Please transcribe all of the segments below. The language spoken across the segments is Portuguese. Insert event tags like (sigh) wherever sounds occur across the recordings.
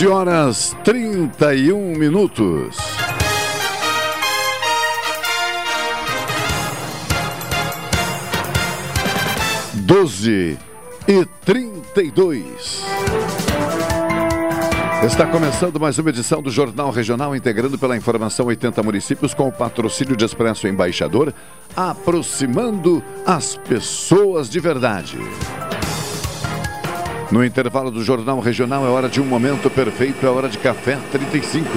12 horas 31 minutos. Doze e trinta e dois. Está começando mais uma edição do Jornal Regional, integrando pela informação 80 municípios com o patrocínio de Expresso Embaixador, aproximando as pessoas de verdade. No intervalo do Jornal Regional é hora de um momento perfeito, é hora de café 35.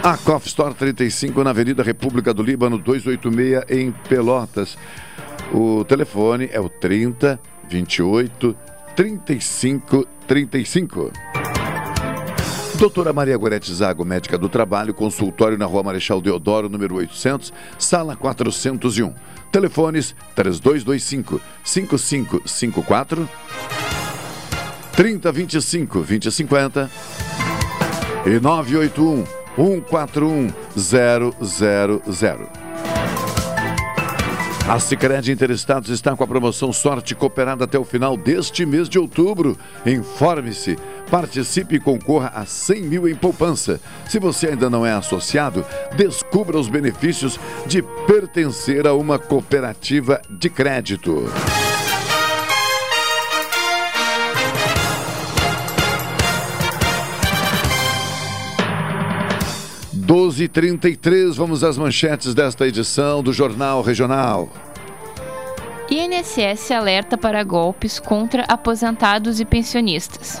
A Coffee Store 35 na Avenida República do Líbano 286 em Pelotas. O telefone é o 30 28 35 35. Doutora Maria Gorete Zago, médica do trabalho, consultório na Rua Marechal Deodoro, número 800, sala 401. Telefones 3225 5554 3025 2050 e 981 141 000. A Sicredi Interestados está com a promoção Sorte Cooperada até o final deste mês de outubro. Informe-se, participe e concorra a 100 mil em poupança. Se você ainda não é associado, descubra os benefícios de pertencer a uma cooperativa de crédito. 12h33, vamos às manchetes desta edição do Jornal Regional. INSS alerta para golpes contra aposentados e pensionistas.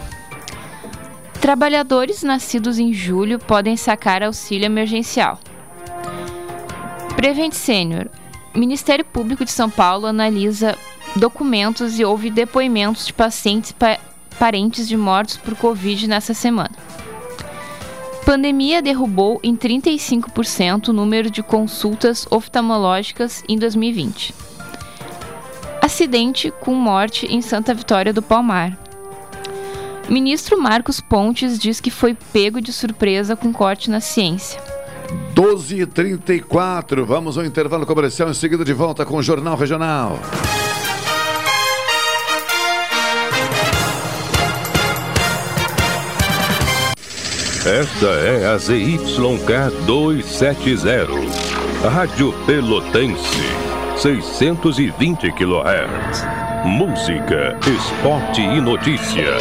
Trabalhadores nascidos em julho podem sacar auxílio emergencial. Prevent Sênior. Ministério Público de São Paulo analisa documentos e ouve depoimentos de pacientes pa parentes de mortos por Covid nessa semana. Pandemia derrubou em 35% o número de consultas oftalmológicas em 2020. Acidente com morte em Santa Vitória do Palmar. Ministro Marcos Pontes diz que foi pego de surpresa com corte na ciência. 12h34, vamos ao intervalo comercial, em seguida de volta com o Jornal Regional. Esta é a ZYK 270, Rádio Pelotense, 620 kHz. Música, esporte e notícia.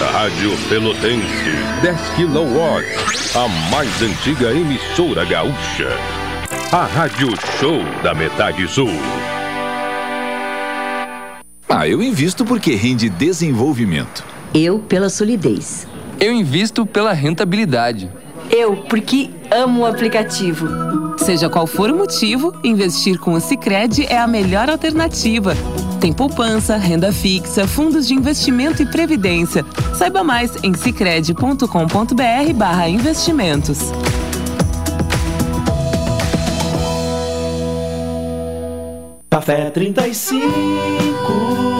Rádio Pelotense, 10 kW, a mais antiga emissora gaúcha. A Rádio Show da Metade Sul. Ah, eu invisto porque rende desenvolvimento. Eu pela solidez. Eu invisto pela rentabilidade. Eu, porque amo o aplicativo. Seja qual for o motivo, investir com o Sicredi é a melhor alternativa. Tem poupança, renda fixa, fundos de investimento e previdência. Saiba mais em sicredi.com.br/barra investimentos. Café 35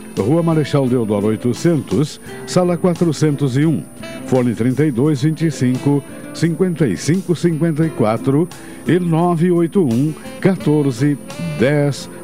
Rua Marechal Deodoro 800, Sala 401, Fone 3225 5554 e 981 14 10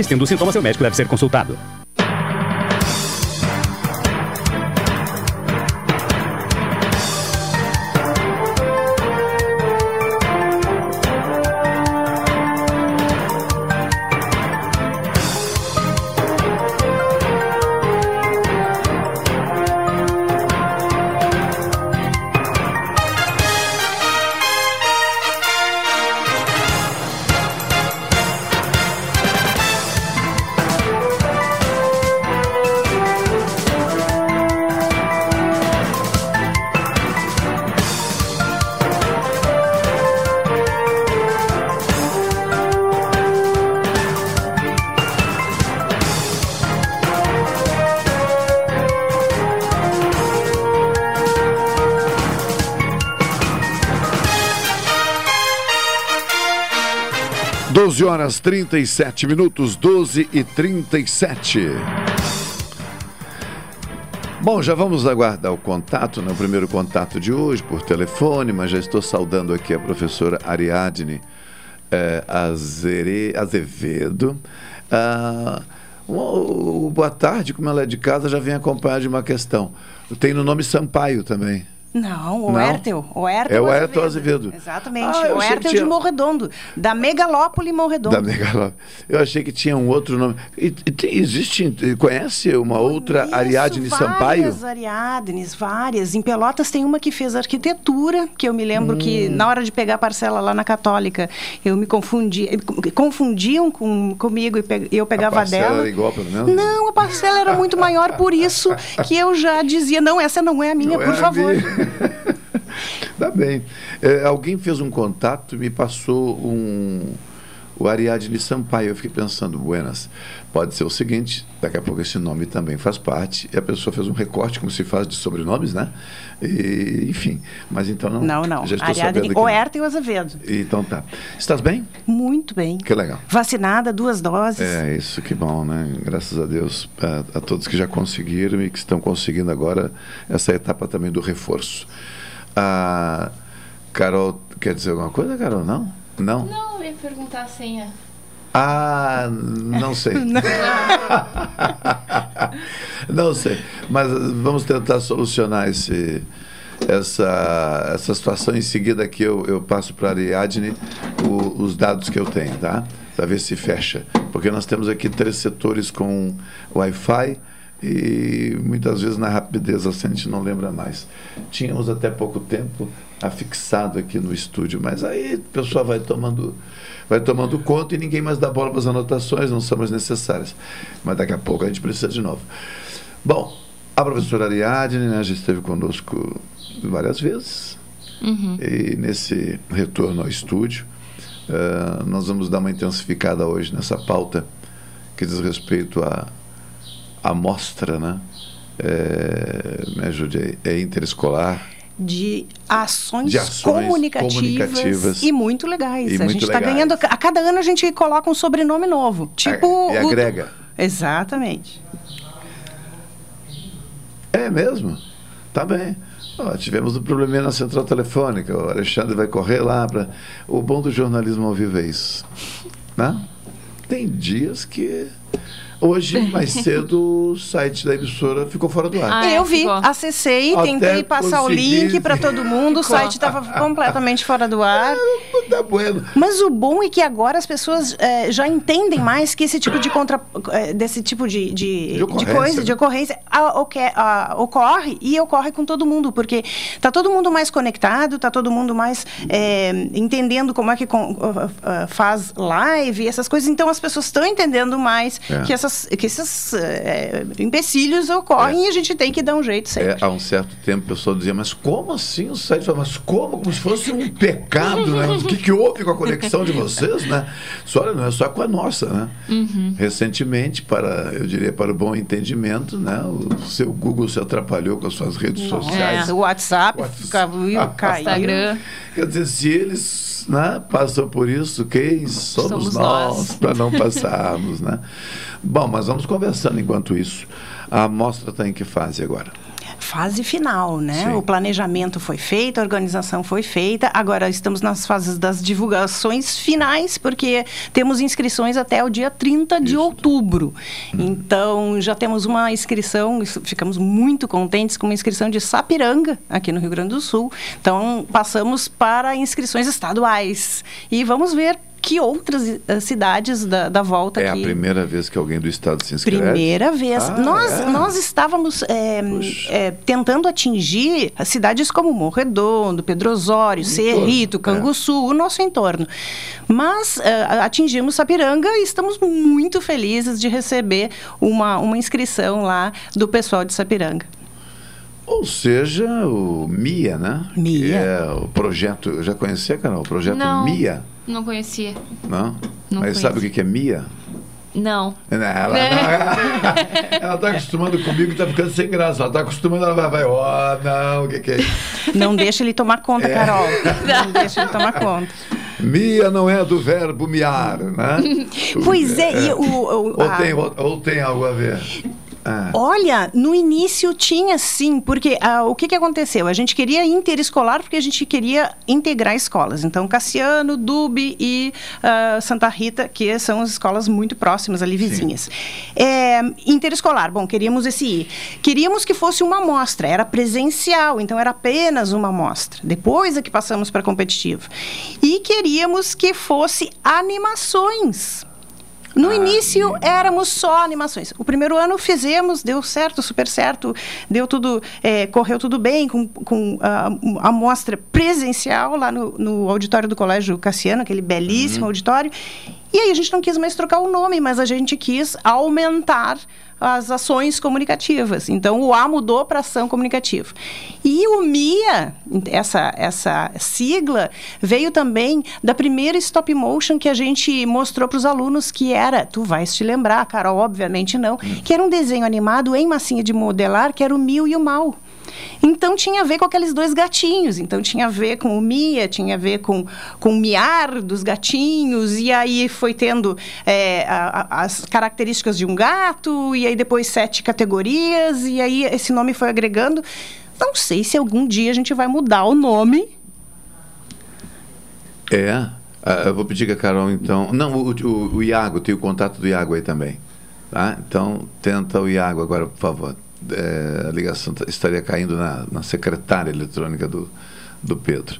Persistindo os sintomas, seu médico deve ser consultado. Horas 37 minutos, 12 e 37. Bom, já vamos aguardar o contato, né? o primeiro contato de hoje por telefone, mas já estou saudando aqui a professora Ariadne eh, Azere, Azevedo. Ah, o- boa tarde, como ela é de casa, já vem acompanhada de uma questão. Tem no nome Sampaio também. Não, o Não? Hértel. O Hértel É o Hértel Azevedo. Exatamente. Ah, o que Hértel tinha- de Morredondo. Da Megalópole Morredondo. Da Megalópole. Eu achei que tinha um outro nome. E, e tem- existe, conhece uma outra Ariadne Sampaio? Várias Ariadnes, várias. Em Pelotas tem uma que fez arquitetura, que eu me lembro que Hum. na hora de pegar a parcela lá na Católica, eu me confundi. Confundiam com, comigo e pe- eu pegava a parcela dela. era igual, pelo menos? Não, a parcela era muito maior, por isso que eu já dizia, não, essa não é a minha, Não por é favor. minha. (laughs) Tá bem. É, alguém fez um contato e me passou um. O Ariadne Sampaio. Eu fiquei pensando, buenas, pode ser o seguinte, daqui a pouco esse nome também faz parte, e a pessoa fez um recorte, como se faz de sobrenomes, né? E, enfim, mas então não. Não, não. Já estou Ariadne, sabendo que o não. Hértel Azevedo. Então tá. Estás bem? Muito bem. Que legal. Vacinada, duas doses. É, isso que bom, né? Graças a Deus a, a todos que já conseguiram e que estão conseguindo agora essa etapa também do reforço. A Carol, quer dizer alguma coisa, Carol? Não? Não? Não, eu ia perguntar a senha. Ah, não sei. (laughs) (laughs) não sei. Mas vamos tentar solucionar esse, essa, essa situação. Em seguida aqui eu, eu passo para a Ariadne o- os dados que eu tenho, tá? Para ver se fecha. Porque nós temos aqui três setores com Wi-Fi e muitas vezes na rapidez assim, a gente não lembra mais. Tínhamos até pouco tempo afixado aqui no estúdio, mas aí o pessoal vai tomando vai tomando conta e ninguém mais dá bola para as anotações, não são mais necessárias. Mas daqui a pouco a gente precisa de novo. Bom, a professora Ariadne né, já esteve conosco várias vezes. Uhum. E nesse retorno ao estúdio, eh, nós vamos dar uma intensificada hoje nessa pauta que diz respeito à à mostra, né? Eh, me ajude aí, é interescolar. De ações, De ações comunicativas, comunicativas. e muito legais. E a muito gente está ganhando. A cada ano a gente coloca um sobrenome novo. Tipo. e o- agrega. Exatamente. É mesmo? Tá bem. Ó, tivemos um probleminha na central telefônica. O Alexandre vai correr lá para. O bom do jornalismo ao vivo é isso. Né? Tem dias que. Hoje, mais cedo, o site da emissora ficou fora do ar. eu vi, acessei, Até tentei passar o consegui. link para todo mundo, o site estava completamente fora do ar. Tá bueno. Mas o bom é que agora as pessoas eh, já entendem mais que esse tipo de contra, eh, desse tipo de, de, de ocorrência, coisa, de né? ocorrência, ah, oque- ah, ocorre e ocorre com todo mundo, porque tá todo mundo mais conectado, tá todo mundo mais eh, entendendo como é que com- ah, ah, faz live, essas coisas. Então as pessoas estão entendendo mais É. que, essas, que esses eh, empecilhos ocorrem e a gente tem que dar um jeito sempre. É, há um certo tempo o pessoal dizia, mas como assim o site? Mas como? Como se fosse um pecado, né? O que, que houve com a conexão de vocês, né? Só, não é só com a nossa, né? Uhum. Recentemente, para, eu diria, para o bom entendimento, né? O seu Google se atrapalhou com as suas redes sociais. É, o WhatsApp, caiu, caiu. Instagram. Quer dizer, se eles né, passam por isso, quem somos, Somos nós, nós. para não passarmos, né? Bom, mas vamos conversando enquanto isso. A amostra está em que fase agora? fase final, né? Sim. O planejamento foi feito, a organização foi feita. Agora estamos nas fases das divulgações finais, porque temos inscrições até o dia 30 de outubro. Então, já temos uma inscrição, isso- ficamos muito contentes com uma inscrição de Sapiranga, aqui no Rio Grande do Sul. Então, passamos para inscrições estaduais. E vamos ver que outras eh, cidades da, da volta É a aqui. primeira vez que alguém do estado se inscreve? Primeira vez. Ah, nós, é? nós estávamos é, é, tentando atingir cidades como Morredondo, Pedro Osório, Cerrito, é. Canguçu, o nosso entorno. Mas é, atingimos Sapiranga e estamos muito felizes de receber uma, uma inscrição lá do pessoal de Sapiranga. Ou seja, o MIA, né? MIA. Que é o projeto, eu já conhecia, Carol? O projeto Não. MIA, Não conhecia. não? Não Mas sabe o que que é MIA? Não. Não, Ela, (laughs) ela tá acostumando comigo e tá ficando sem graça. Ela tá acostumando, ela vai, vai, ó, não, o que que é isso? Não deixa ele tomar conta, É. Carol. (laughs) Não deixa ele tomar conta. Mia não é do verbo miar, né? pois é, e o, o, ou, tem, ou, ou tem algo a ver? Ah. Olha, no início tinha sim, porque ah, o que, que aconteceu? A gente queria interescolar porque a gente queria integrar escolas. Então, Cassiano, Dube e ah, Santa Rita, que são as escolas muito próximas ali, vizinhas. É, interescolar, bom, queríamos esse ir. Queríamos que fosse uma amostra, era presencial, então era apenas uma amostra. Depois é que passamos para competitivo. E queríamos que fosse animações no ah, início éramos só animações. O primeiro ano fizemos, deu certo, super certo, deu tudo, é, correu tudo bem com, com a, a mostra presencial lá no, no auditório do Colégio Cassiano, aquele belíssimo uhum. auditório. E aí a gente não quis mais trocar o nome, mas a gente quis aumentar as ações comunicativas. Então, o A mudou para ação comunicativa. E o MIA, essa, essa sigla, veio também da primeira stop motion que a gente mostrou para os alunos, que era, tu vais te lembrar, Carol, obviamente não, hum. que era um desenho animado em massinha de modelar, que era o Mil e o Mal. Então tinha a ver com aqueles dois gatinhos. Então tinha a ver com o Mia, tinha a ver com, com o miar dos gatinhos, e aí foi tendo é, a, a, as características de um gato, e aí depois sete categorias, e aí esse nome foi agregando. Não sei se algum dia a gente vai mudar o nome. É. Uh, eu vou pedir que a Carol, então. Não, o, o, o Iago, tem o contato do Iago aí também. Tá? Então, tenta o Iago agora, por favor é, a ligação estaria caindo na, na secretária eletrônica do, do Pedro.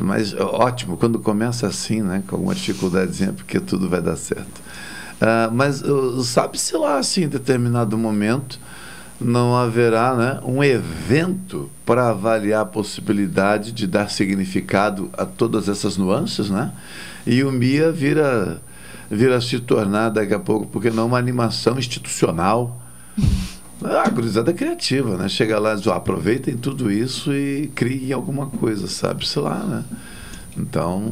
Mas ótimo, quando começa assim, né, com alguma dificuldadezinha, porque tudo vai dar certo. Uh, mas uh, sabe-se lá, assim, em determinado momento, não haverá né, um evento para avaliar a possibilidade de dar significado a todas essas nuances, né? E o MIA vira, vira se tornar daqui a pouco, porque não uma animação institucional a gurizada é criativa, né? Chega lá e diz, aproveitem tudo isso e criem alguma coisa, sabe? Sei lá, né? Então,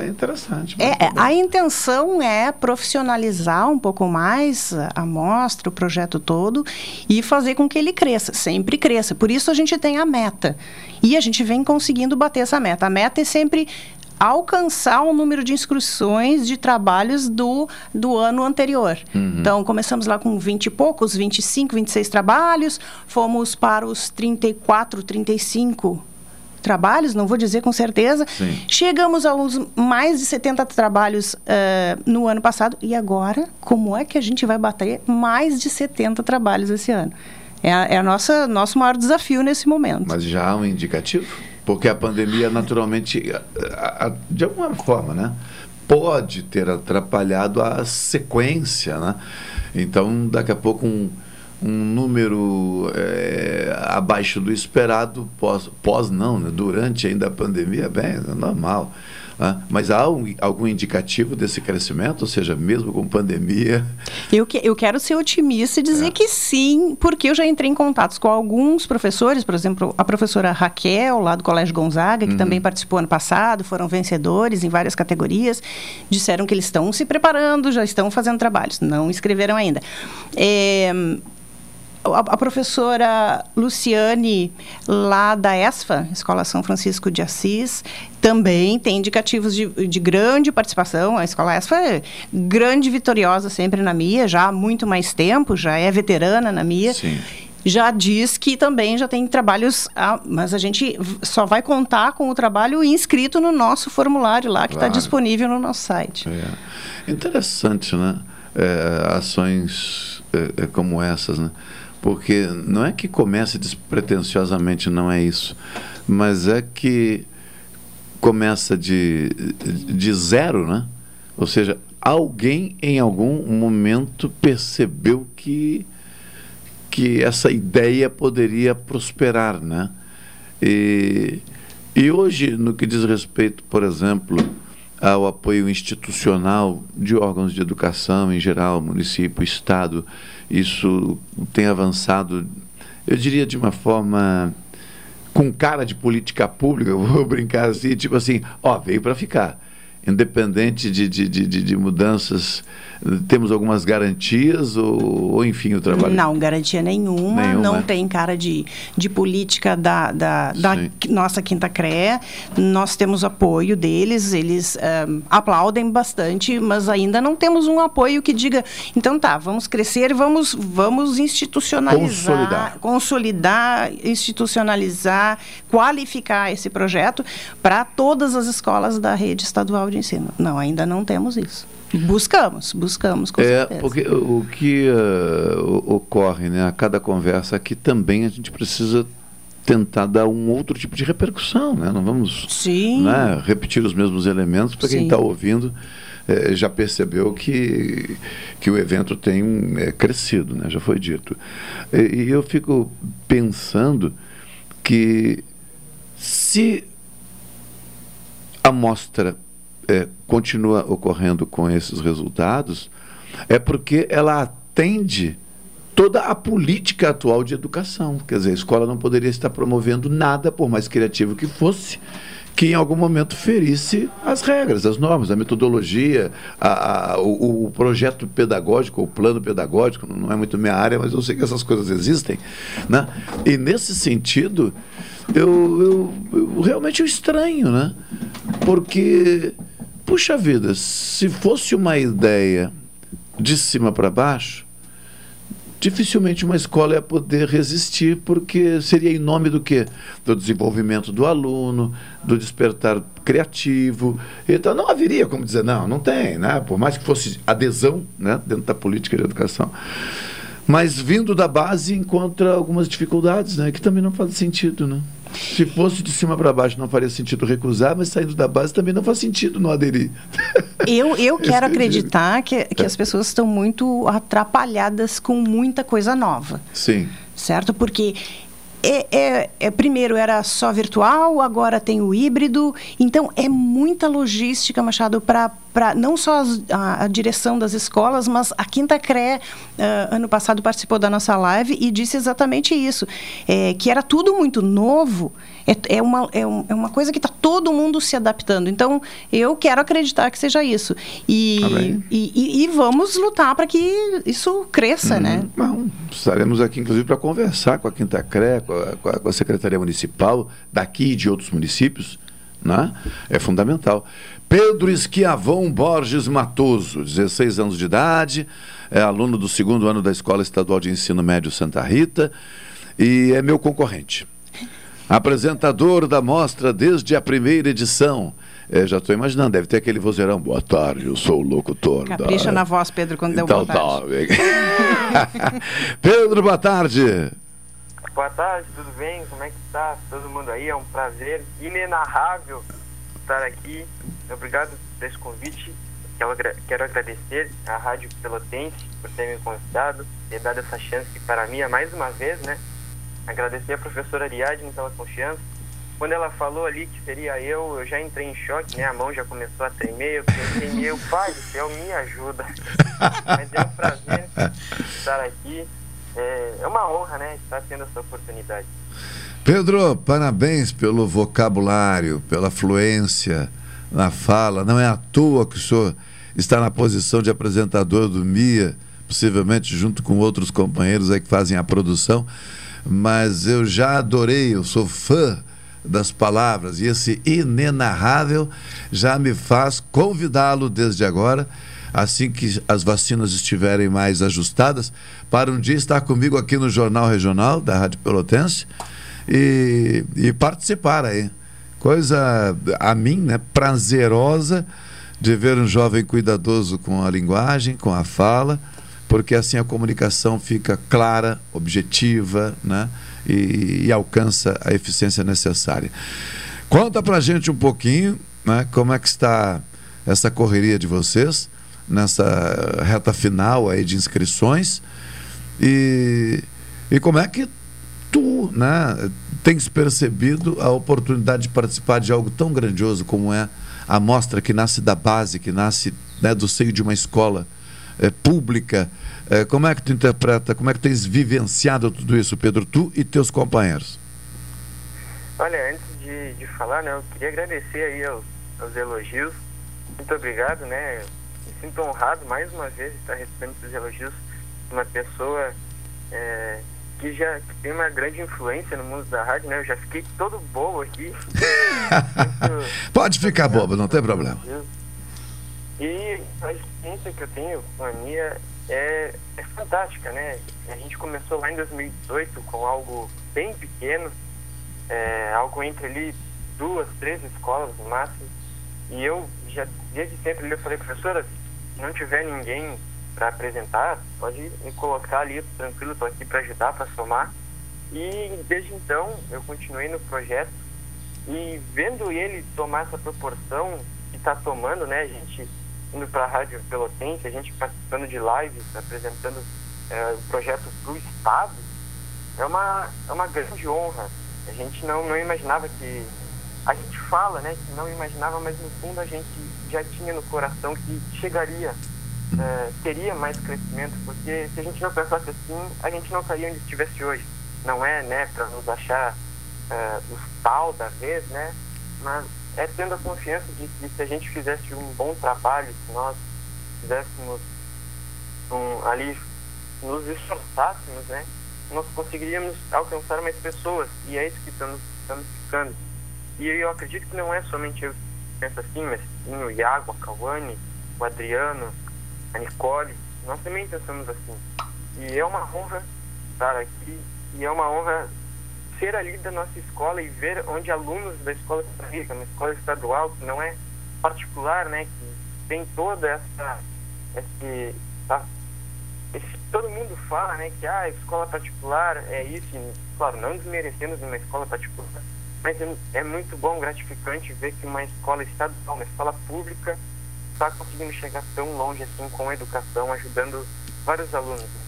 é interessante. É, a intenção é profissionalizar um pouco mais a mostra, o projeto todo, e fazer com que ele cresça, sempre cresça. Por isso a gente tem a meta. E a gente vem conseguindo bater essa meta. A meta é sempre alcançar o número de inscrições de trabalhos do, do ano anterior. Uhum. Então, começamos lá com 20 e poucos, 25, 26 trabalhos, fomos para os 34, 35 trabalhos, não vou dizer com certeza. Sim. Chegamos aos mais de 70 trabalhos uh, no ano passado. E agora, como é que a gente vai bater mais de 70 trabalhos esse ano? É, é a nossa nosso maior desafio nesse momento. Mas já há um indicativo? Porque a pandemia, naturalmente, de alguma forma, né, pode ter atrapalhado a sequência. Né? Então, daqui a pouco, um, um número é, abaixo do esperado, pós, pós não, né? durante ainda a pandemia, bem, é normal. Né? Mas há um, algum indicativo desse crescimento, ou seja, mesmo com pandemia? Eu, que, eu quero ser otimista e dizer é. que sim, porque eu já entrei em contatos com alguns professores, por exemplo, a professora Raquel, lá do Colégio Gonzaga, que uhum. também participou ano passado, foram vencedores em várias categorias, disseram que eles estão se preparando, já estão fazendo trabalhos, não escreveram ainda. É, a, a, professora Luciane, lá da ESFA, Escola São Francisco de Assis, também tem indicativos de, de grande participação. A Escola ESFA é grande vitoriosa sempre na MIA, já há muito mais tempo, já é veterana na MIA. Sim já diz que também já tem trabalhos, ah, mas a gente só vai contar com o trabalho inscrito no nosso formulário lá, que está claro. disponível no nosso site. É. Interessante, né? É, ações é, é como essas, né? Porque não é que comece despretensiosamente, não é isso. Mas é que começa de, de zero, né? Ou seja, alguém em algum momento percebeu que, que essa ideia poderia prosperar, né? E, e hoje, no que diz respeito, por exemplo, ao apoio institucional de órgãos de educação em geral, município, estado, isso tem avançado, eu diria de uma forma com cara de política pública, (laughs) vou brincar assim, tipo assim, ó, veio para ficar. Independente de, de, de, de mudanças temos algumas garantias ou, ou enfim o trabalho? Não, garantia nenhuma, Nenhuma. não tem cara de, de política da, da, da nossa Quinta CRE. Nós temos apoio deles, eles ahm, aplaudem bastante, mas ainda não temos um apoio que diga, então tá, vamos crescer, vamos, vamos institucionalizar, Consolidar. consolidar, institucionalizar, qualificar esse projeto para todas as escolas da rede estadual de ensino. Não, ainda não temos isso. Buscamos, buscamos, com É, certeza. porque o que o- ocorre né, a cada conversa aqui também a gente precisa tentar dar um outro tipo de repercussão, né? Não vamos Sim. né, repetir os mesmos elementos para quem está ouvindo eh, já percebeu que, que o evento tem eh, crescido, né? Já foi dito. E, e eu fico pensando que se a mostra eh, continua ocorrendo com esses resultados, é porque ela atende toda a política atual de educação. Quer dizer, a escola não poderia estar promovendo nada, por mais criativo que fosse, que em algum momento ferisse as regras, as normas, a metodologia, a- a- o, o projeto pedagógico, o plano pedagógico, não é muito minha área, mas eu sei que essas coisas existem. Né? E nesse sentido, eu, eu, eu realmente eu estranho, né? Porque, puxa vida, se fosse uma ideia de cima para baixo, dificilmente uma escola ia poder resistir, porque seria em nome do quê? Do desenvolvimento do aluno, do despertar criativo. Então não haveria como dizer, não, não tem, né? Por mais que fosse adesão né? dentro da política de educação. Mas vindo da base encontra algumas dificuldades, né? Que também não faz sentido, né? Se fosse de cima para baixo não faria sentido recusar, mas saindo da base também não faz sentido não aderir. Eu, eu (laughs) quero que eu acreditar que, que É. as pessoas estão muito atrapalhadas com muita coisa nova, Sim. certo? Porque é, é- é- primeiro era só virtual, agora tem o híbrido, então é muita logística, Machado, para não só as- a, a direção das escolas, mas a Quinta CRE, ah, ano passado, participou da nossa live e disse exatamente isso, é, que era tudo muito novo, é, é, uma, é, um- é uma coisa que está todo mundo se adaptando. Então, eu quero acreditar que seja isso. E, e, e- e vamos lutar para que isso cresça, né? Bom, estaremos aqui, inclusive, para conversar com a Quinta CRE, com a, com a- com a Secretaria Municipal, daqui e de outros municípios. Né? É fundamental. Pedro Esquiavão Borges Matoso, 16 anos de idade, é aluno do segundo ano da Escola Estadual de Ensino Médio Santa Rita e é meu concorrente. Apresentador da mostra desde a primeira edição. É, já estou imaginando, deve ter aquele vozeirão. Boa tarde, eu sou o locutor. da- Capricha na voz, Pedro, quando deu então vontade. tá. (laughs) Pedro, boa tarde. Boa tarde, tudo bem? Como é que tá? Todo mundo aí? É um prazer inenarrável estar aqui. Obrigado por esse convite. Quero, agra- quero agradecer à Rádio Pelotense por ter me convidado, ter dado essa chance para mim mais uma vez, né? Agradecer a professora Ariadne pela confiança. Quando ela falou ali que seria eu, eu já entrei em choque, né? A mão já começou a tremer. Eu pensei, (laughs) meu pai do céu, me ajuda. Mas é um prazer estar aqui. É, é uma honra, né? Estar tendo essa oportunidade. Pedro, parabéns pelo vocabulário, pela fluência na fala. Não é à toa que o senhor está na posição de apresentador do MIA, possivelmente junto com outros companheiros aí que fazem a produção. Mas eu já adorei, eu sou fã das palavras e esse inenarrável já me faz convidá-lo desde agora, assim que as vacinas estiverem mais ajustadas, para um dia estar comigo aqui no Jornal Regional da Rádio Pelotense e, e participar aí. Coisa, a mim, né, prazerosa de ver um jovem cuidadoso com a linguagem, com a fala, porque assim a comunicação fica clara, objetiva, né, e, e alcança a eficiência necessária. Conta pra gente um pouquinho, né, como é que está essa correria de vocês nessa reta final aí de inscrições e, e como é que tu, né, tens percebido a oportunidade de participar de algo tão grandioso como é a mostra que nasce da base, que nasce né, do seio de uma escola eh, pública. Eh, como é que tu interpreta, como é que tens vivenciado tudo isso, Pedro, tu e teus companheiros? Olha, antes de, de falar, né, eu queria agradecer aí aos, aos elogios. Muito obrigado, né? me sinto honrado mais uma vez de estar recebendo esses elogios de uma pessoa é, que já que tem uma grande influência no mundo da rádio, né? Eu já fiquei todo bobo aqui. (laughs) Pode ficar bobo, não tem problema. E a experiência que eu tenho com a Mia é, é fantástica, né? A gente começou lá em 2018 com algo bem pequeno, é, algo entre ali duas, três escolas no máximo. E eu já desde sempre eu falei, professora, se não tiver ninguém para apresentar, pode me colocar ali tranquilo, estou aqui para ajudar, para somar. E desde então eu continuei no projeto e vendo ele tomar essa proporção que está tomando, né? Gente indo para a Rádio Pelotense, a gente participando de lives, apresentando é, o projeto para o Estado, é uma, é uma grande honra. A gente não, não imaginava que. A gente fala, né, que não imaginava, mas no fundo a gente já tinha no coração que chegaria, é, teria mais crescimento, porque se a gente não pensasse assim, a gente não estaria onde estivesse hoje. Não é, né, para nos achar é, os tal da vez, né, mas é tendo a confiança de que se a gente fizesse um bom trabalho, se nós fizéssemos um, ali, nos esforçássemos, né, nós conseguiríamos alcançar mais pessoas. E é isso que estamos, estamos ficando. E eu acredito que não é somente eu que penso assim, mas sim o Iago, a Cauane, o Adriano, a Nicole, nós também pensamos assim. E é uma honra estar aqui, e é uma honra ser ali da nossa escola e ver onde alunos da escola rica, uma escola estadual que não é particular, né, que tem toda essa esse, tá, esse todo mundo fala, né, que ah, escola particular é isso, e, claro, não desmerecemos uma escola particular, mas é, é muito bom, gratificante ver que uma escola estadual, uma escola pública está conseguindo chegar tão longe assim com a educação, ajudando vários alunos.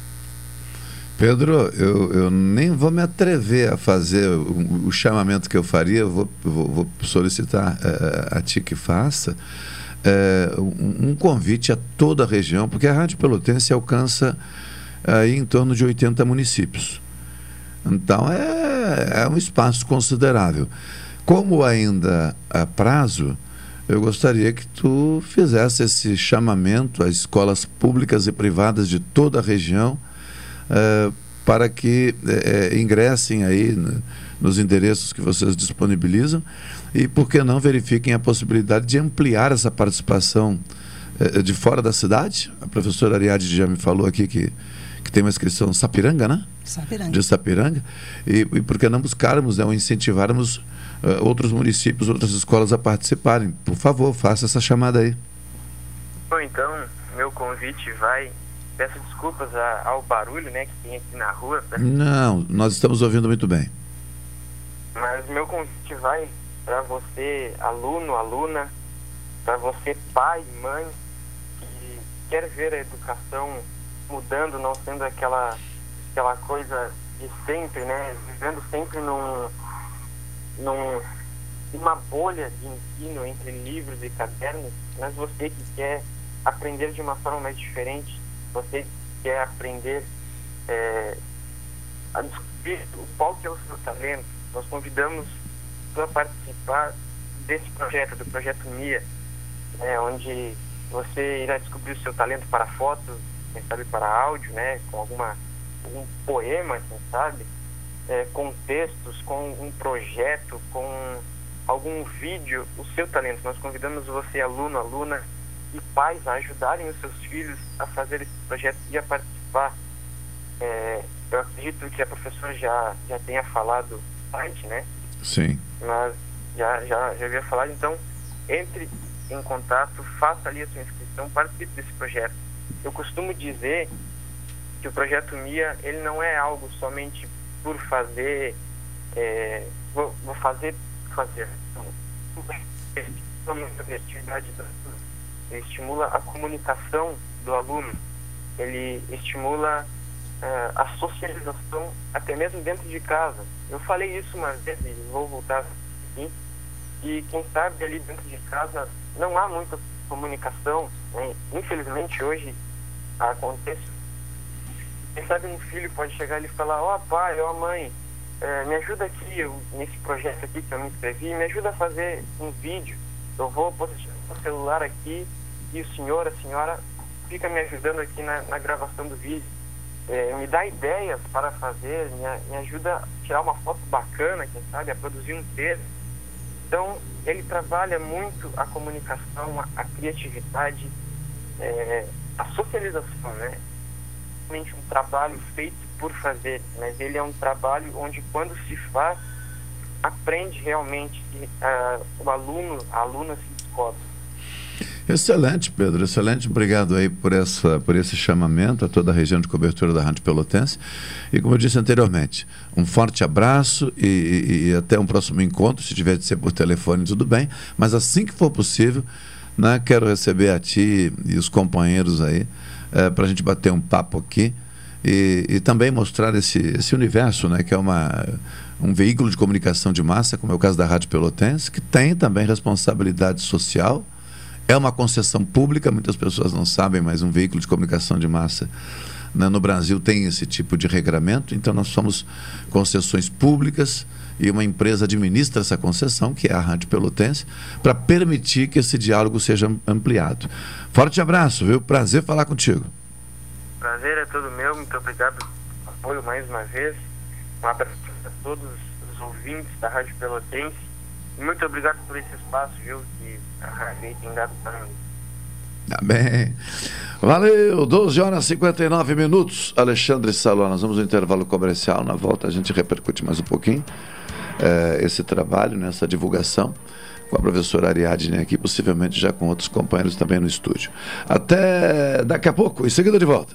Pedro, eu, eu nem vou me atrever a fazer o, o chamamento que eu faria, vou, vou, vou solicitar uh, a ti que faça um, um, convite a toda a região, porque a Rádio Pelotense alcança aí em torno de 80 municípios. Então é, é um espaço considerável. Como ainda há prazo, eu gostaria que tu fizesse esse chamamento às escolas públicas e privadas de toda a região uh, para que uh, ingressem aí nos endereços que vocês disponibilizam e, por que não, verifiquem a possibilidade de ampliar essa participação uh, de fora da cidade. A professora Ariadne já me falou aqui que, que tem uma inscrição Sapiranga, né? Sapiranga. De Sapiranga. E, e por que não buscarmos, né, ou incentivarmos outros municípios, outras escolas a participarem? Por favor, faça essa chamada aí. Bom, então, meu convite vai Peço desculpas a, ao barulho né, que tem aqui na rua. Tá? Não, nós estamos ouvindo muito bem. Mas meu convite vai para você, aluno, aluna, para você, pai, mãe, que quer ver a educação mudando, não sendo aquela, aquela coisa de sempre, né? Vivendo sempre num, num, uma bolha de ensino entre livros e cadernos, mas você que quer aprender de uma forma mais diferente, você quer aprender é, a descobrir qual que é o seu talento, nós convidamos para participar desse projeto, do projeto MIA, né, onde você irá descobrir o seu talento para foto, quem sabe para áudio, né, com alguma um poema, quem sabe, é, com textos, com um projeto, com algum vídeo, o seu talento. Nós convidamos você, aluno, aluna, e pais a ajudarem os seus filhos a fazer esse projeto e a participar. É, eu acredito que a professora já, já tenha falado antes, né? Sim. Mas já, já, já havia falado, então entre em contato, faça ali a sua inscrição, participe desse projeto. Eu costumo dizer que o projeto MIA, ele não é algo somente por fazer, é, vou, vou fazer, fazer. Não, atividade ele estimula a comunicação do aluno, ele estimula uh, a socialização até mesmo dentro de casa. Eu falei isso uma vez e vou voltar aqui, e quem sabe ali dentro de casa não há muita comunicação, né? infelizmente hoje acontece. Quem sabe um filho pode chegar e falar, ó oh, pai, ó oh, mãe, eh, me ajuda aqui eu, nesse projeto aqui que eu me inscrevi, me ajuda a fazer um vídeo. Eu vou posicionar o celular aqui e o senhor, a senhora, fica me ajudando aqui na, na gravação do vídeo. É, me dá ideias para fazer, me, me ajuda a tirar uma foto bacana, quem sabe, a produzir um texto. Então, ele trabalha muito a comunicação, a, a criatividade, é, a socialização, né? Realmente um trabalho feito por fazer, mas ele é um trabalho onde quando se faz, aprende realmente, uh, o aluno, a aluna se descobre. Excelente, Pedro, excelente. Obrigado aí por, essa, por esse chamamento a toda a região de cobertura da Rádio Pelotense. E como eu disse anteriormente, um forte abraço e, e, e até um próximo encontro. Se tiver de ser por telefone, tudo bem. Mas assim que for possível, né, quero receber a ti e os companheiros aí é, eh, para a gente bater um papo aqui e, e, também mostrar esse, esse universo, né, que é uma, um veículo de comunicação de massa, como é o caso da Rádio Pelotense, que tem também responsabilidade social é uma concessão pública, muitas pessoas não sabem, mas um veículo de comunicação de massa né, no Brasil tem esse tipo de regramento, então nós somos concessões públicas e uma empresa administra essa concessão, que é a Rádio Pelotense, para permitir que esse diálogo seja ampliado. Forte abraço, viu? Prazer falar contigo. Prazer é todo meu, muito obrigado pelo apoio mais uma vez. Um abraço a todos os ouvintes da Rádio Pelotense. Muito obrigado por esse espaço, viu? Que Tá bem. Valeu, 12 horas e 59 minutos. Alexandre Saló, nós vamos ao intervalo comercial. Na volta a gente repercute mais um pouquinho é, esse trabalho, nessa divulgação com a professora Ariadne aqui, possivelmente já com outros companheiros também no estúdio. Até daqui a pouco, em seguida de volta.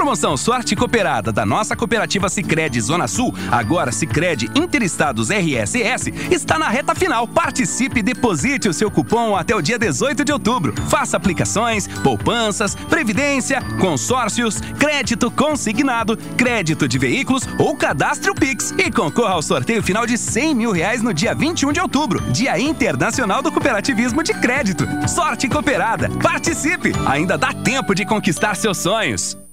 Promoção Sorte Cooperada da nossa cooperativa Sicredi Zona Sul, agora Sicredi Interestados RSS, está na reta final. Participe e deposite o seu cupom até o dia 18 de outubro. Faça aplicações, poupanças, previdência, consórcios, crédito consignado, crédito de veículos ou cadastre o Pix e concorra ao sorteio final de 100 mil reais no dia 21 de outubro, Dia Internacional do Cooperativismo de Crédito. Sorte Cooperada. Participe! Ainda dá tempo de conquistar seus sonhos.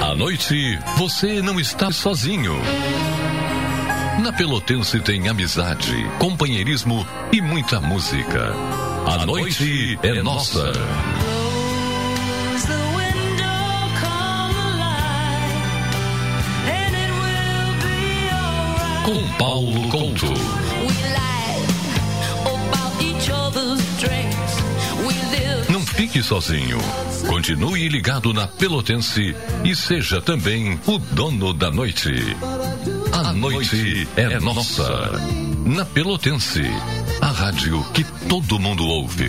À noite, você não está sozinho. Na Pelotense tem amizade, companheirismo e muita música. A noite é nossa. Com Paulo Couto. Fique sozinho. Continue ligado na Pelotense e seja também o dono da noite. A noite é nossa. Na Pelotense, a rádio que todo mundo ouve.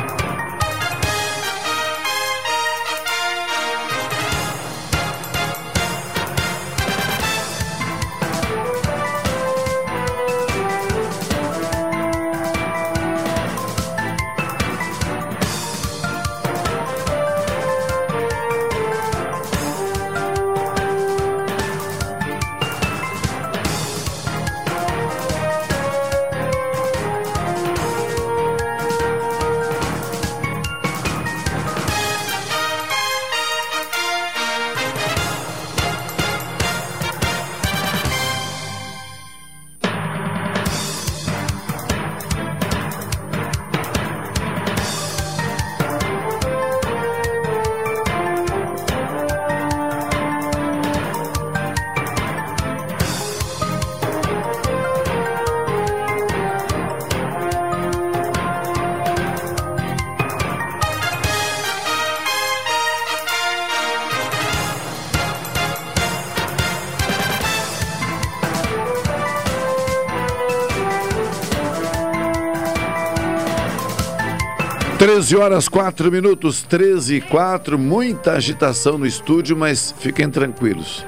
Treze horas, quatro minutos, 13 e 4, muita agitação no estúdio, mas fiquem tranquilos.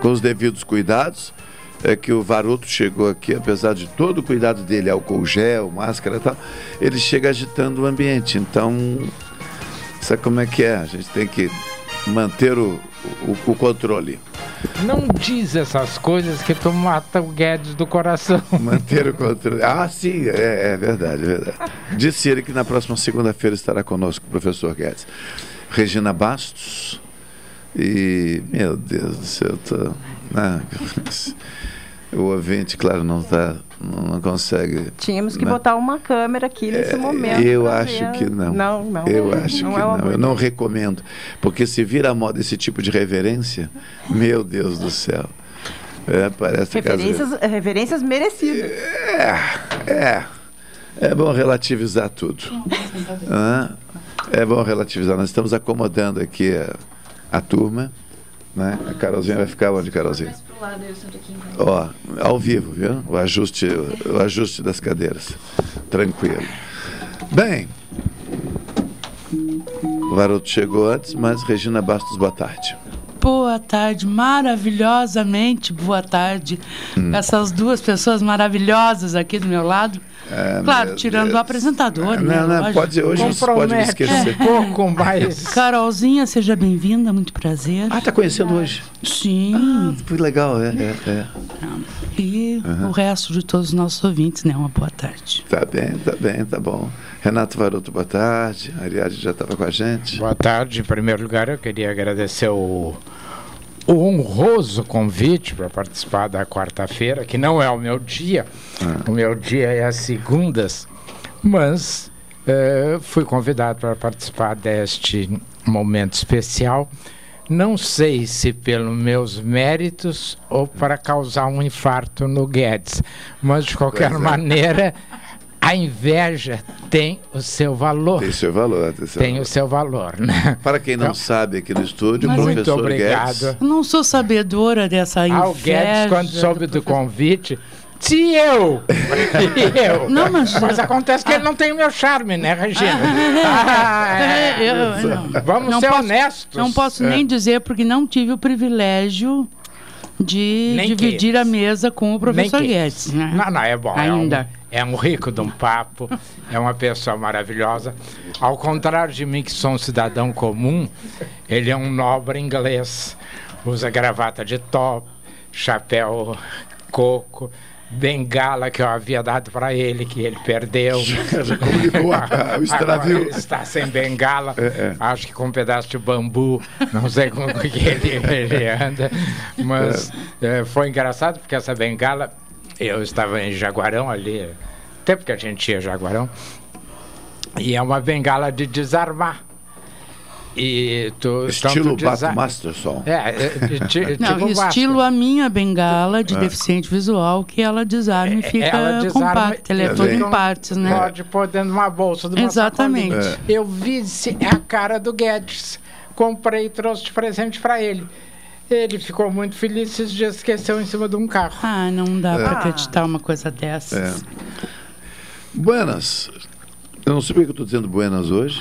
Com os devidos cuidados, é que o Varoto chegou aqui, apesar de todo o cuidado dele, álcool gel, máscara e tal, ele chega agitando o ambiente. Então, sabe como é que é? A gente tem que manter o, o, o controle. Não diz essas coisas que tu mata o Guedes do coração. (laughs) Manter o controle. Ah, sim, é, é verdade, é verdade. Disse ele que na próxima segunda-feira estará conosco o professor Guedes. Regina Bastos. E, meu Deus do céu, tô, né? O ouvinte, claro, não tá, não, consegue. Tínhamos que né? botar uma câmera aqui nesse É, momento. Eu acho ver. que não. Não, não. Eu acho Não que é não. boa Eu não recomendo. Porque se vira moda esse tipo de reverência, meu Deus do céu. É, parece Referências, reverências merecidas. É, é. É bom relativizar tudo. É bom relativizar. Nós estamos acomodando aqui a, a turma. Né? A Carolzinha vai ficar onde, Carolzinha? Ó, ao vivo, viu? O ajuste, o ajuste das cadeiras. Tranquilo. Bem, o Varoto chegou antes, mas Regina Bastos, boa tarde. Boa tarde, maravilhosamente boa tarde. Hum. Essas duas pessoas maravilhosas aqui do meu lado. É, claro, tirando o apresentador, né? Não, não, pode- hoje você pode me esquecer. É. Um pouco mais. (laughs) Carolzinha, seja bem-vinda, muito prazer. Ah, tá conhecendo hoje? Sim. Ah, foi legal, é, é, é. E Aham. o resto de todos os nossos ouvintes, né? Uma boa tarde. Tá bem, tá bem, tá bom. Renato Varoto, boa tarde. A Ariadne já estava com a gente. Boa tarde. Em primeiro lugar, eu queria agradecer o, o honroso convite para participar da quarta-feira, que não é o meu dia. O meu dia é as segundas, mas eh, fui convidado para participar deste momento especial. Não sei se pelos meus méritos ou para causar um infarto no Guedes, mas de qualquer Pois é. (laughs) a inveja tem o seu valor. Tem seu valor, tem seu Tem valor. o seu valor, né? Para quem não sabe, aqui no estúdio, o Mas- professor Muito obrigado. Guedes. Eu não sou sabedora dessa Ah, inveja. o Guedes, quando soube do convite, se eu! eu! Não, mas- acontece que ele não tem o meu charme, né, Regina? Ah, É, é. eu- não. Vamos Não ser posso- honestos. Não posso É. nem dizer porque não tive o privilégio de Nem dividir a mesa com o professor Nem que- Guedes. né? Não, não, é bom. Ainda. É um, é um rico de um papo, é uma pessoa maravilhosa. Ao contrário de mim, que sou um cidadão comum, ele é um nobre inglês. Usa gravata de top, chapéu coco, bengala que eu havia dado para ele, que ele perdeu. (laughs) Já comunicou a- o extravio. Agora está sem bengala, É, é. acho que com um pedaço de bambu, não sei com o que ele, (laughs) ele anda, mas eh, foi engraçado porque essa bengala, eu estava em Jaguarão ali, tempo que a gente ia Jaguarão, e é uma bengala de desarmar. E tu, Estilo Baco Masterson. É, é, (laughs) tipo Não, Vasco. estilo a minha bengala de É. deficiente visual, que ela desarma e fica Ela desarma compacta. Ela é É, toda em partes, né? Pode pôr dentro de uma bolsa, de uma Exatamente. É. Eu vi se- a cara do Guedes. Comprei e trouxe de presente para ele. Ele ficou muito feliz esses dias, esqueceu em cima de um carro. Ah, não dá É. pra acreditar uma coisa dessas. É. Buenas. Eu não sei porque eu estou dizendo buenas hoje.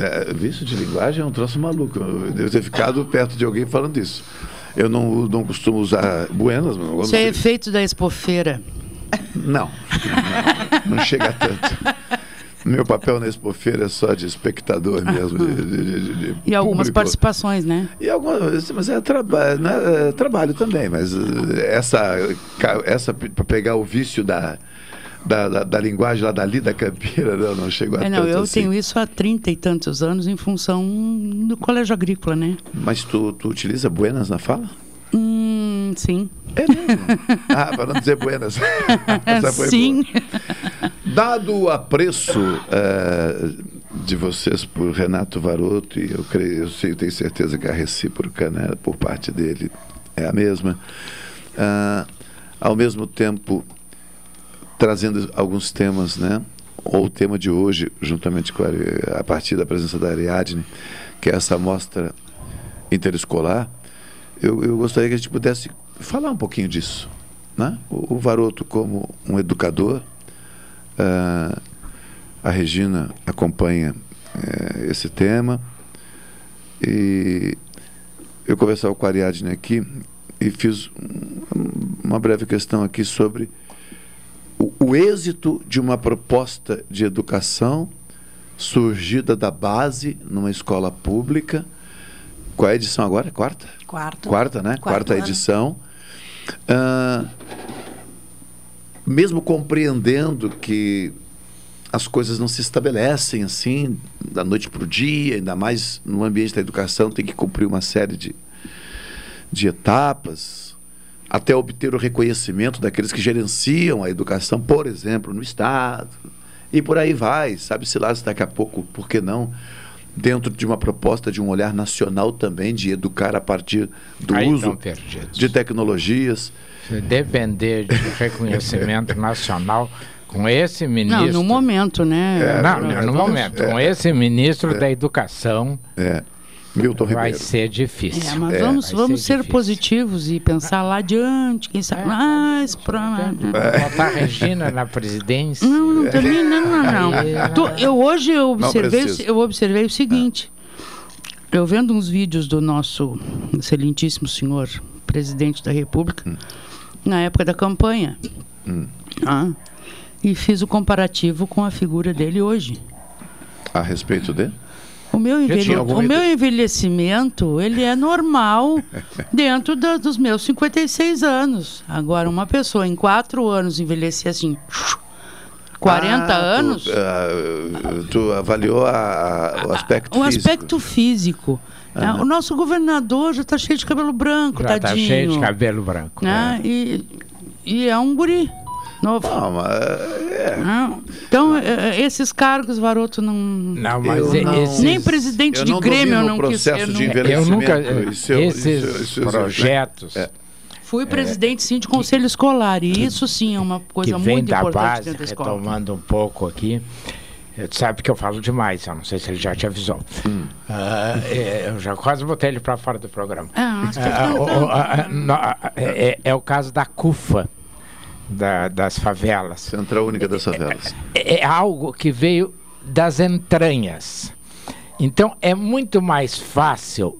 É, vício de linguagem é um troço maluco. Eu devo ter ficado perto de alguém falando isso. Eu não, não costumo usar buenas. Não, Isso é efeito da expofeira. não, não, não chega tanto. Meu papel na Expofeira é só de espectador mesmo. de- de- de- E algumas público. participações, né? E algumas, mas é, traba né, é trabalho também, mas essa, essa para pegar o vício da, da, da, da linguagem lá da Lida Campira, não, não chegou a É, não, eu assim. tenho isso há trinta e tantos anos em função do colégio agrícola, né? Mas tu, tu utiliza buenas na fala? Hum, sim. (laughs) Ah, para não dizer buenas. (laughs) Sim. boa. Dado o apreço eh, de vocês por Renato Varoto, e eu creio, eu sei, eu tenho certeza que a recíproca, né, por parte dele é a mesma. ah, ao mesmo tempo, trazendo alguns temas, né? Ou o tema de hoje, juntamente com a, a partir da presença da Ariadne, que é essa mostra interescolar, eu, eu gostaria que a gente pudesse falar um pouquinho disso. Né? O, o Varoto como um educador, ah, a Regina acompanha eh, esse tema, e eu conversava com a Ariadne aqui e fiz um- uma breve questão aqui sobre o, o êxito de uma proposta de educação surgida da base numa escola pública. Qual é a edição agora? Quarta? Quarta. Quarta, né? Quarto Quarta ano. edição. Ah, mesmo compreendendo que as coisas não se estabelecem assim da noite para o dia, ainda mais no ambiente da educação, tem que cumprir uma série de, de etapas até obter o reconhecimento daqueles que gerenciam a educação, por exemplo, no Estado. E por aí vai, sabe-se lá se daqui a pouco, por que não, dentro de uma proposta de um olhar nacional também, de educar a partir do Aí uso de tecnologias. Se depender de reconhecimento (laughs) nacional com esse Não, ministro. no momento, né? não, não, no momento. Com esse ministro da Educação. É. Milton vai Ribeiro. ser difícil. É, mas vamos, vai vamos ser, difícil. positivos e pensar lá adiante, quem sabe mais pra... Botar a Regina na presidência. Não, não termina, não, não, não. É. Tu- eu hoje eu observei, eu observei o seguinte. Eu vendo uns vídeos do nosso excelentíssimo senhor presidente da República na época da campanha. Ah, e fiz o comparativo com a figura dele hoje. A respeito de? O meu, Já envelhe- o meu envelhecimento, ele é normal (laughs) dentro da- dos meus 56 anos. Agora, uma pessoa em quatro anos envelhecer assim, 40 Ah, tu, anos, ah, tu avaliou a- a- o aspecto o físico. aspecto físico. né? Aham. O nosso governador já está cheio de cabelo branco, Já tadinho. cheio de cabelo branco. né? E, e é um guri novo. Não, mas, é. Não. Então, eh, esses cargos, Varoto, não... Não, mas Eu não- esses- Nem presidente eu de não Grêmio eu não o quis processo de. Eu nunca- Isso eu- esses isso- isso- isso- projetos É. Fui presidente, sim, de conselho escolar. E isso, sim, é uma que coisa muito da importante base, dentro da escola. retomando um pouco aqui. eh, sabe que eu falo demais, eu não sei se ele já te avisou. Hum. Eh, eu já quase botei ele para fora do programa. Ah, que no- ah, é, é o caso da CUFA, da- das favelas. Central Única das Favelas. É, é algo que veio das entranhas. Então é muito mais fácil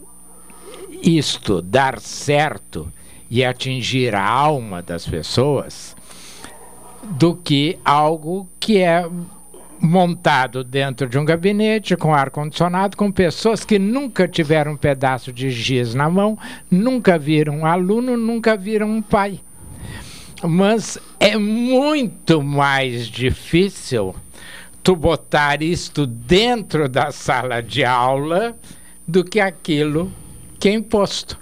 isto dar certo e atingir a alma das pessoas do que algo que é montado dentro de um gabinete com ar condicionado com pessoas que nunca tiveram um pedaço de giz na mão, nunca viram um aluno, nunca viram um pai. Mas é muito mais difícil tu botar isto dentro da sala de aula do que aquilo que é imposto.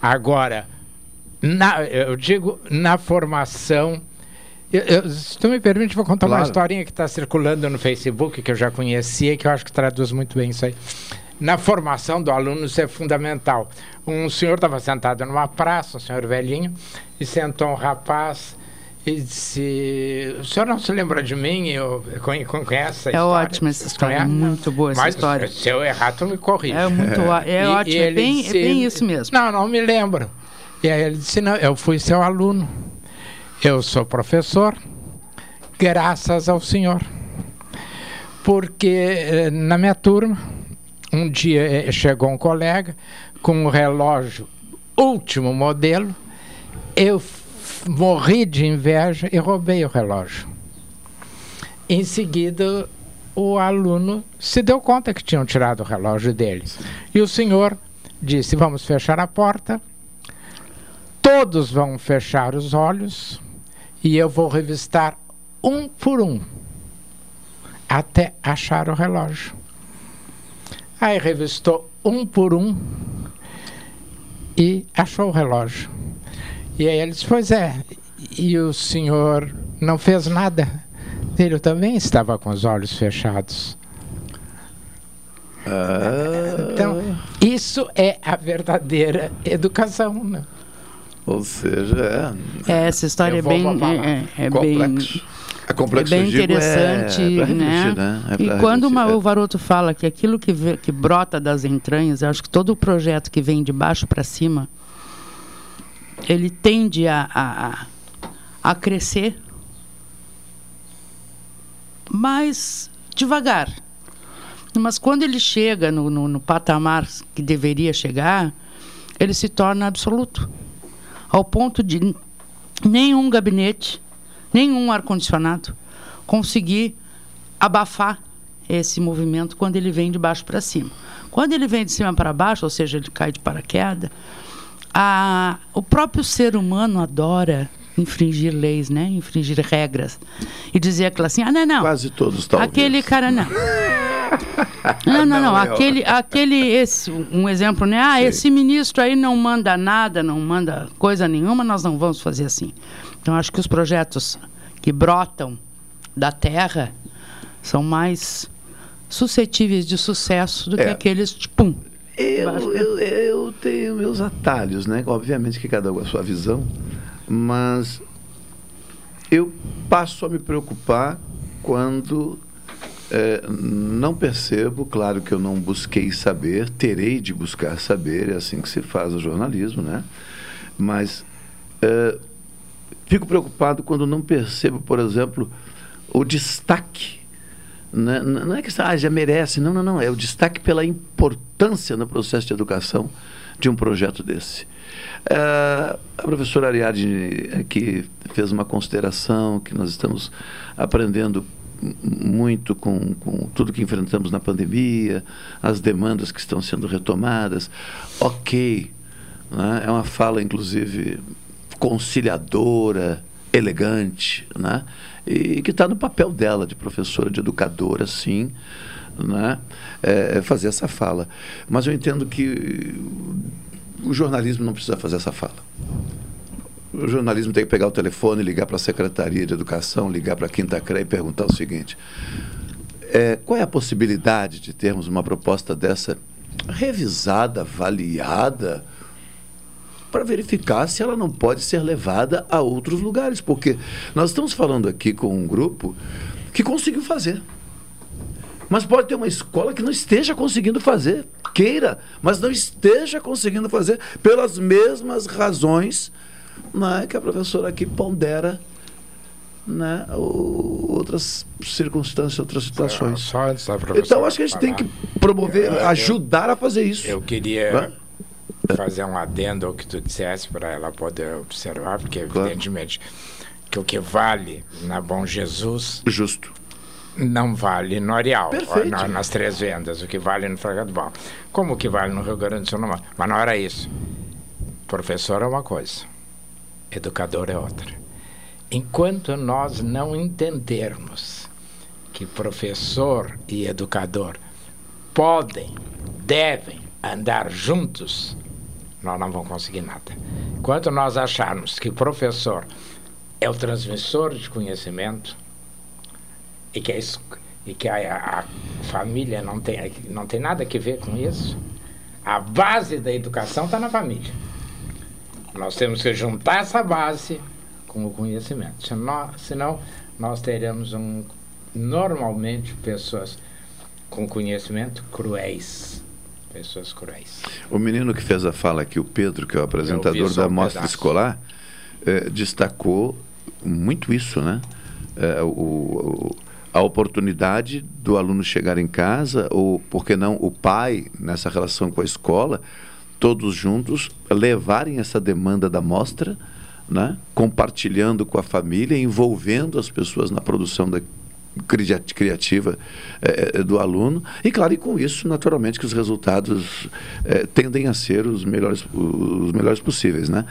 Agora, na- eu digo na formação. eu- eu- se tu me permite, vou contar uma Claro. historinha que está circulando no Facebook, que eu já conhecia, que eu acho que traduz muito bem isso aí. Na formação do aluno isso é fundamental. Um senhor estava sentado numa praça, um senhor velhinho, e sentou um rapaz e disse: O senhor não se lembra de mim? Eu conhe- conheço essa É história? ótima essa história, Conhece? muito boa essa Mas história. se eu errar, tu me corrige. É muito é (laughs) ótimo, é ele bem- é bem isso mesmo. Não, não me lembro. E aí ele disse: Não, eu fui seu aluno. Eu sou professor, graças ao senhor. Porque eh, na minha turma, um dia eh, chegou um colega com um relógio último modelo. Eu morri de inveja e roubei o relógio. Em seguida, o aluno se deu conta que tinham tirado o relógio dele. E o senhor disse: Vamos fechar a porta. Todos vão fechar os olhos e eu vou revistar um por um até achar o relógio. Aí revistou um por um e achou o relógio. E aí ele disse: Pois é, e o senhor não fez nada? Ele também estava com os olhos fechados. Então, isso é a verdadeira educação. Né? Ou seja, é. Essa história é bem, é, é bem, É complexo, é bem é interessante, pra refletir, né? né? É e quando uma- é. o Varoto fala que aquilo que, vê- que brota das entranhas, acho que todo projeto que vem de baixo para cima, ele tende a, a, a- a crescer mais devagar. Mas quando ele chega no, no, no patamar que deveria chegar, ele se torna absoluto. Ao ponto de nenhum gabinete, nenhum ar-condicionado conseguir abafar esse movimento quando ele vem de baixo para cima. Quando ele vem de cima para baixo, ou seja, ele cai de paraquedas, a, o próprio ser humano adora infringir leis, né? Infringir regras. E dizer aquilo assim, ah, não, não. Quase todos talvez. Aquele cara não. (laughs) Não, não, não. Não, é Aquele, aquele, esse, um exemplo, né? Ah, esse ministro aí não manda nada, não manda coisa nenhuma, nós não vamos fazer assim. Então, acho que os projetos que brotam da terra são mais suscetíveis de sucesso do que É. aqueles, de pum. Eu, eu, eu tenho meus atalhos, né? Obviamente que cada um a sua visão, mas eu passo a me preocupar quando eh, não percebo, claro que eu não busquei saber, terei de buscar saber, é assim que se faz o jornalismo, né? Mas eh, fico preocupado quando não percebo, por exemplo, o destaque né? Não é que ah, já merece, não, não, não. É o destaque pela importância no processo de educação de um projeto desse. Eh, a professora Ariadne aqui fez uma consideração que nós estamos aprendendo muito com, com tudo que enfrentamos na pandemia, as demandas que estão sendo retomadas. Ok, né? é uma fala, inclusive, conciliadora, elegante, né? e que está no papel dela de professora, de educadora, sim, né? É, fazer essa fala. Mas eu entendo que o jornalismo não precisa fazer essa fala. O jornalismo tem que pegar o telefone, ligar para a Secretaria de Educação, ligar para a Quinta CRE e perguntar o seguinte: é, qual é a possibilidade de termos uma proposta dessa revisada, avaliada, para verificar se ela não pode ser levada a outros lugares? Porque nós estamos falando aqui com um grupo que conseguiu fazer. Mas pode ter uma escola que não esteja conseguindo fazer, queira, mas não esteja conseguindo fazer pelas mesmas razões né, que a professora aqui pondera né, outras circunstâncias, outras situações. Só antes da Então acho que a gente tem que promover, ajudar a fazer isso. Eu queria Né? Fazer um adendo ao que tu dissesse para ela poder observar, porque Claro. evidentemente que o que vale na Bom Jesus Justo. não vale no Areal, na- nas três vendas, o que vale no Fragado Bom. Como o que vale no Rio Grande do Sul não vale. Mas não era isso. Professor é uma coisa, educador é outra. Enquanto nós não entendermos que professor e educador podem, devem andar juntos, nós não vamos conseguir nada. Enquanto nós acharmos que professor é o transmissor de conhecimento e que a, es- e que a, a família não tem, não tem nada que ver com isso, a base da educação está na família. Nós temos que juntar essa base com o conhecimento. Senão, senão nós teremos um, normalmente pessoas com conhecimento cruéis. Pessoas cruéis. O menino que fez a fala aqui, o Pedro, que é o apresentador da um Mostra pedaço. Escolar, eh, destacou muito isso, né? Eh, o, o- a oportunidade do aluno chegar em casa, ou, por que não, o pai, nessa relação com a escola, todos juntos levarem essa demanda da mostra, né? compartilhando com a família, envolvendo as pessoas na produção da criativa eh, eh, do aluno e claro e com isso naturalmente que os resultados eh, tendem a ser os melhores os melhores possíveis né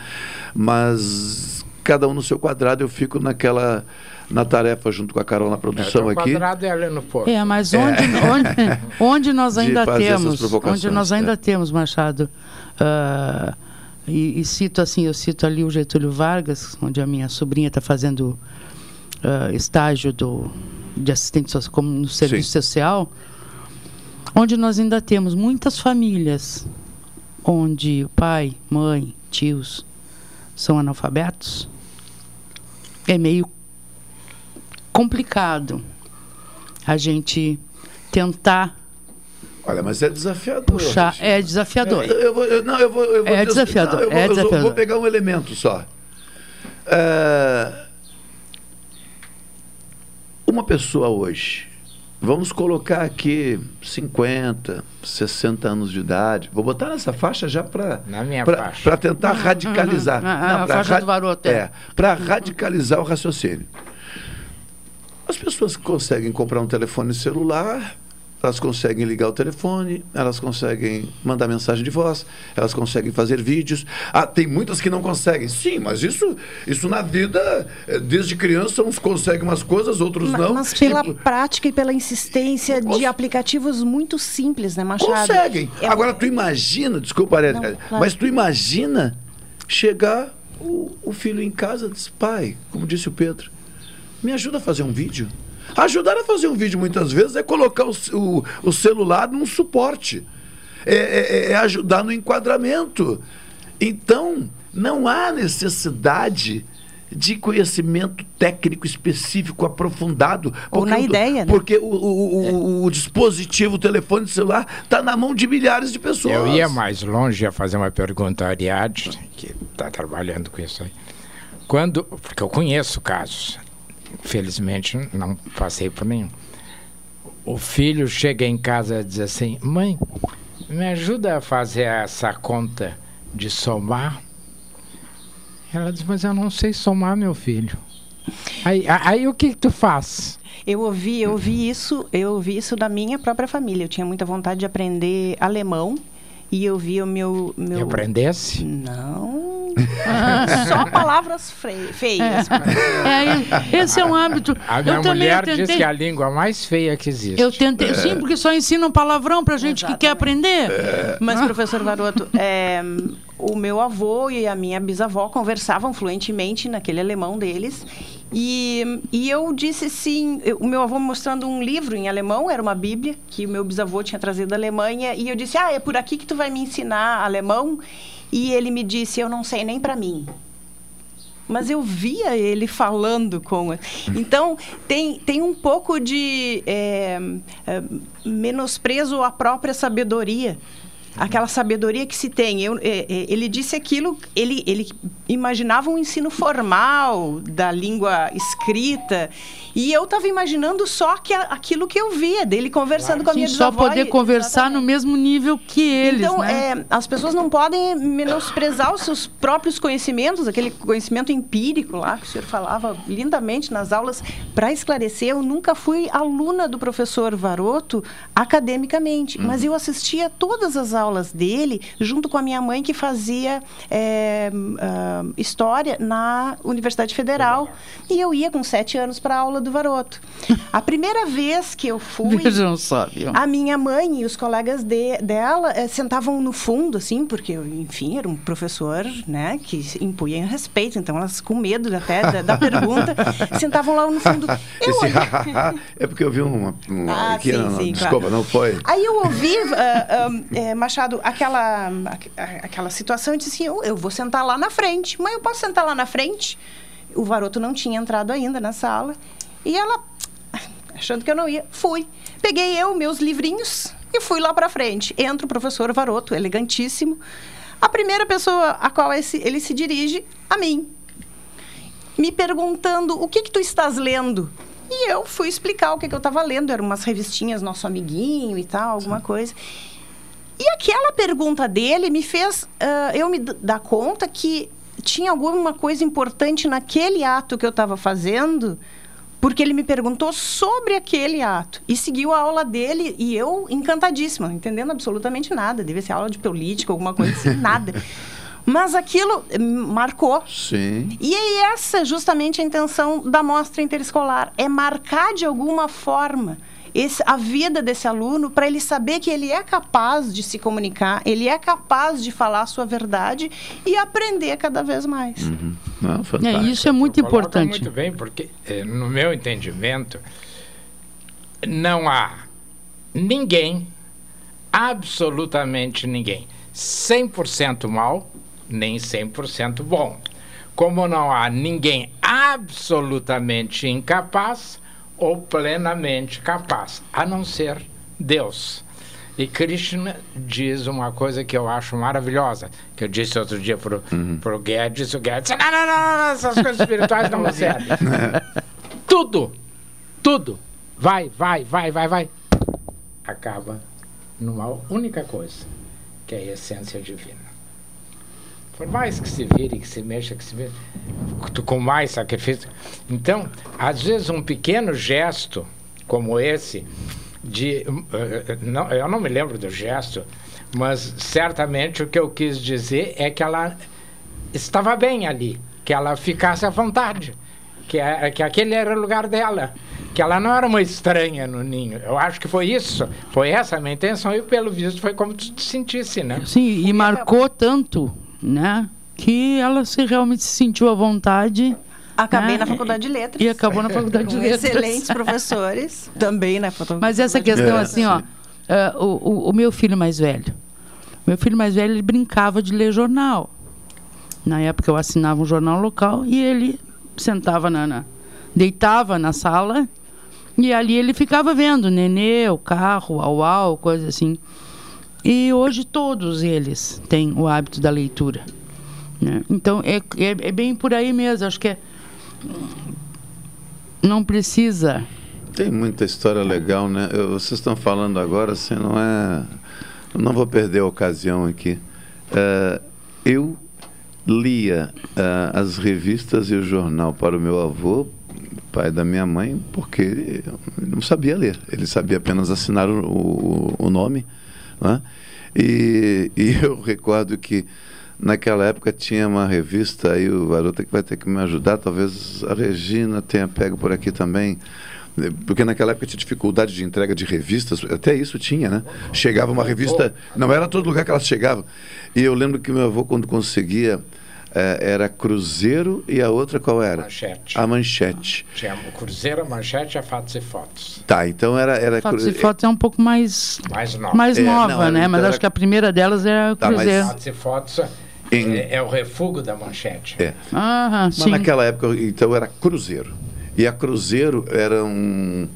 mas cada um no seu quadrado eu fico naquela na tarefa junto com a Carol na produção o aqui quadrado é ali no porto. É, mas onde, onde, (laughs) onde nós ainda temos, onde nós ainda é. temos, Machado, ah, e, e cito assim, eu cito ali o Getúlio Vargas, onde a minha sobrinha está fazendo ah, estágio do, de assistente social, como no serviço social, onde nós ainda temos muitas famílias onde o pai, mãe, tios são analfabetos, é meio complicado a gente tentar olha mas é desafiador puxar. É desafiador. Eu, eu vou, eu- não, eu vou, eu vou É des- desafiador, não, eu vou, é eu desafiador. vou pegar um elemento só. É, uma pessoa hoje, vamos colocar aqui 50, 60 anos de idade, vou botar nessa faixa já para Na minha faixa. para tentar radicalizar. (laughs) A pra faixa do Varoto, é. para radicalizar o raciocínio. As pessoas que conseguem comprar um telefone celular, elas conseguem ligar o telefone, elas conseguem mandar mensagem de voz, elas conseguem fazer vídeos. Ah, tem muitas que não conseguem. Sim, mas isso, isso na vida, eh, desde criança, uns conseguem umas coisas, outros Ma- não. Mas pela Tipo, prática e pela insistência de aplicativos muito simples, né, Machado? Conseguem. É- Agora, tu imagina, desculpa, Não, cara, claro. mas tu imagina chegar o, o filho em casa e diz, pai, como disse o Pedro, me ajuda a fazer um vídeo. Ajudar a fazer um vídeo, muitas vezes, é colocar o, o, o celular num suporte. É, é- é ajudar no enquadramento. Então, não há necessidade de conhecimento técnico específico aprofundado. Ou porque na o- ideia, né? Porque o, o- o- o dispositivo, o telefone celular, está na mão de milhares de pessoas. Eu ia mais longe, ia fazer uma pergunta à Ariadne, que está trabalhando com isso aí. Quando, porque eu conheço casos, felizmente não passei por nenhum. O filho chega em casa e diz assim: Mãe, me ajuda a fazer essa conta de somar? Ela diz: Mas eu não sei somar, meu filho. Aí, aí o que, que tu faz? Eu ouvi, eu ouvi isso, eu ouvi isso da minha própria família. Eu tinha muita vontade de aprender alemão e eu via o meu, meu... E aprendesse? Não. Só palavras feias. É, esse é um hábito. A minha eu também mulher eu diz tentei, que é a língua mais feia que existe. Eu tentei, sim, porque só ensinam palavrão pra gente que quer aprender. Mas, professor Varoto, é, o meu avô e a minha bisavó conversavam fluentemente naquele alemão deles. E, e eu disse assim, eu- o meu avô me mostrando um livro em alemão, era uma bíblia, que o meu bisavô tinha trazido da Alemanha. E eu disse, ah, é por aqui que tu vai me ensinar alemão? E ele me disse, eu não sei nem para mim. Mas eu via ele falando com. Então, tem, tem um pouco de é, é, menosprezo à própria sabedoria. Aquela sabedoria que se tem. Eu, é, é, ele disse aquilo, ele, ele imaginava um ensino formal da língua escrita. E eu estava imaginando só que a- aquilo que eu via, dele conversando com a minha Sim, só bisavó poder e- conversar no mesmo nível que eles, então, né? é, as pessoas não podem menosprezar os seus próprios conhecimentos, aquele conhecimento empírico lá que o senhor falava lindamente nas aulas. Para esclarecer, eu nunca fui aluna do professor Varoto academicamente, mas eu assistia todas as aulas aulas dele junto com a minha mãe, que fazia é, ah, história na Universidade Federal. E eu ia com sete anos para a aula do Varoto. A primeira (laughs) vez que eu fui. Vejam só, viu? A minha mãe e os colegas de- dela eh, sentavam no fundo, assim, porque, enfim, era um professor, né, que impunha respeito, então elas com medo até da, da pergunta, (laughs) sentavam lá no fundo. Eu Esse (laughs) é porque eu vi uma. uma Ah, aqui, sim, sim, desculpa, claro. não foi. Aí eu ouvi, ah, eh, Machado, aquela, aqu- aquela situação, eu disse assim, eu, eu vou sentar lá na frente. Mas eu posso sentar lá na frente? O Varoto não tinha entrado ainda na sala. E ela, achando que eu não ia, fui. Peguei eu, meus livrinhos, e fui lá para frente. Entra o professor Varoto, elegantíssimo. A primeira pessoa a qual ele se dirige, a mim me perguntando o que que tu estás lendo. E eu fui explicar o que, que eu estava lendo. Eram umas revistinhas Nosso Amiguinho e tal, alguma coisa. E aquela pergunta dele me fez ah, eu me dar conta que tinha alguma coisa importante naquele ato que eu estava fazendo, porque ele me perguntou sobre aquele ato. E seguiu a aula dele e eu encantadíssima, entendendo absolutamente nada. Devia ser aula de política, alguma coisa assim, (laughs) nada. Mas aquilo eh, marcou. Sim. E é essa justamente a intenção da mostra interescolar, é marcar de alguma forma esse- a vida desse aluno para ele saber que ele é capaz de se comunicar, ele é capaz de falar a sua verdade e aprender cada vez mais. Uhum. Não. É, isso é muito importante. muito bem, porque, eh, no meu entendimento, não há ninguém, absolutamente ninguém, 100% mal, nem 100% bom. Como não há ninguém absolutamente incapaz ou plenamente capaz, a não ser Deus. E Krishna diz uma coisa que eu acho maravilhosa, que eu disse outro dia pro, pro Guedes, o Guedes disse, não, não, não, não, essas coisas espirituais não (laughs) servem. tudo, tudo, vai, vai, vai, vai, vai, acaba numa única coisa, que é a essência divina. Por mais que se vire, que se mexa, que se vire, com mais sacrifício. Então, às vezes, um pequeno gesto como esse, de, eh, não, eu não me lembro do gesto, mas certamente o que eu quis dizer é que ela estava bem ali, que ela ficasse à vontade, que, a- que aquele era o lugar dela, que ela não era uma estranha no ninho. Eu acho que foi isso, foi essa a minha intenção e pelo visto foi como tu te sentisse, né? Sim, e marcou tanto, né? Que ela se realmente se sentiu à vontade. Acabei né, na faculdade de letras. E acabou na faculdade de letras. Excelentes professores, (laughs) também na faculdade Mas essa questão, letras. assim, ó, ah, o, o- o meu filho mais velho. Meu filho mais velho, ele brincava de ler jornal. Na época eu assinava um jornal local e ele sentava na, na- deitava na sala e ali ele ficava vendo nenê, o carro, au au, coisa assim. E hoje todos eles têm o hábito da leitura. né? Então é, é, é bem por aí mesmo. Acho que é, não precisa Tem muita história legal, né? Eu- vocês estão falando agora, assim, não é. Não vou perder a ocasião aqui. Eh, eu lia eh, as revistas e o jornal para o meu avô, pai da minha mãe, porque não sabia ler. Ele sabia apenas assinar o, o, o nome. Né? E, (laughs) e eu recordo que naquela época tinha uma revista, aí o Varota que vai ter que me ajudar, talvez a Regina tenha pego por aqui também. eh, Porque naquela época tinha dificuldade de entrega de revistas, até isso tinha, né? Chegava uma revista, não era todo lugar que elas chegavam. E eu lembro que meu avô, quando conseguia, era Cruzeiro e a outra qual era? Manchete. A Manchete. Tinha o Cruzeiro, a Manchete, a Fatos e Fotos. Tá, então era. era Fotos cru- e fotos é um pouco mais Mais nova. mais É, nova, não, era- né? Mas então acho era- que a primeira delas era o Tá, mas- Cruzeiro. Fatos e Fotos Em- é, é o refúgio da Manchete. É. Aham, Mas sim. naquela época, então, era Cruzeiro. E a Cruzeiro era um.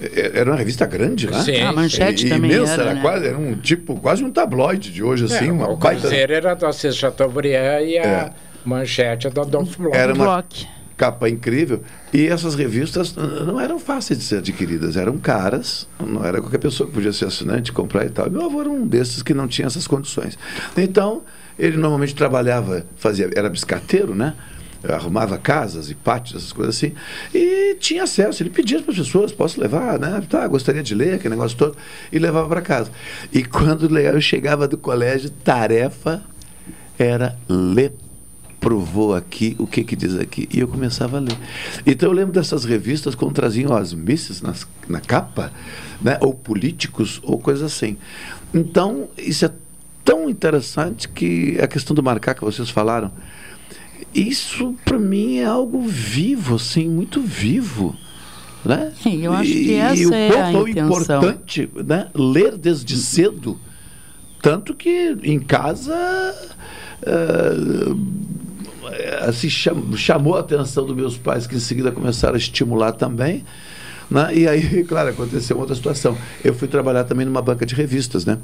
é- Era uma revista grande, né? Sim, A Manchete e, também imensa, era, era né? quase, era um tipo, quase um tabloide de hoje, assim, É, uma o baita. Cruzeiro era do Assis Chateaubriand e a É. Manchete do Adolfo Bloch. Era uma capa incrível. E essas revistas não eram fáceis de ser adquiridas. Eram caras. Não era qualquer pessoa que podia ser assinante, comprar e tal. Meu avô era um desses que não tinha essas condições. Então, ele normalmente trabalhava, fazia, era biscateiro, né? arrumava casas e pátios, essas coisas assim, e tinha acesso. Ele pedia para as pessoas: posso levar, né? Tá, gostaria de ler, aquele negócio todo, e levava para casa. E quando eu chegava do colégio, tarefa era ler provou aqui, o que que diz aqui? E eu começava a ler. Então eu lembro dessas revistas quando traziam as misses nas, na capa, né? ou políticos, ou coisa assim. Então, isso é tão interessante que a questão do marcar que vocês falaram, isso para mim é algo vivo, assim, muito vivo. Né? Sim, eu acho que e, essa e o é a intenção. importante né? ler desde cedo. Tanto que em casa eh, assim, cham- chamou a atenção dos meus pais, que em seguida começaram a estimular também. Né? E aí, (laughs) claro, aconteceu uma outra situação. Eu fui trabalhar também numa banca de revistas, né?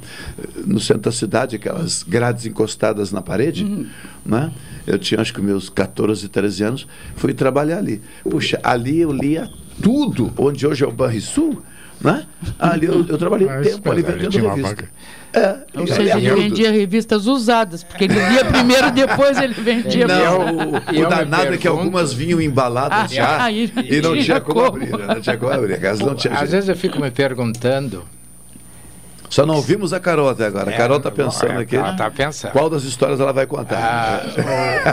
no centro da cidade, aquelas grades encostadas na parede. Né? Eu tinha acho que meus 14, 13 anos, fui trabalhar ali. Puxa, ali eu lia tudo, onde hoje é o Banrisul. Né? Ali eu, eu trabalhei um tempo ali vendendo tinha uma revista. banca. É, Ou seja, ele vendia revistas usadas, porque ele lia primeiro, (laughs) depois ele vendia. Não, o, o me danado é que algumas vinham embaladas Ah, já (laughs) e- e não tinha como como. abrir, né? não tinha como abrir, casa não tinha Às vezes eu fico me perguntando. Só não ouvimos a Carol até agora. A É, Carol está pensando é, aqui. ela tá pensando. Qual das histórias ela vai contar? Ah,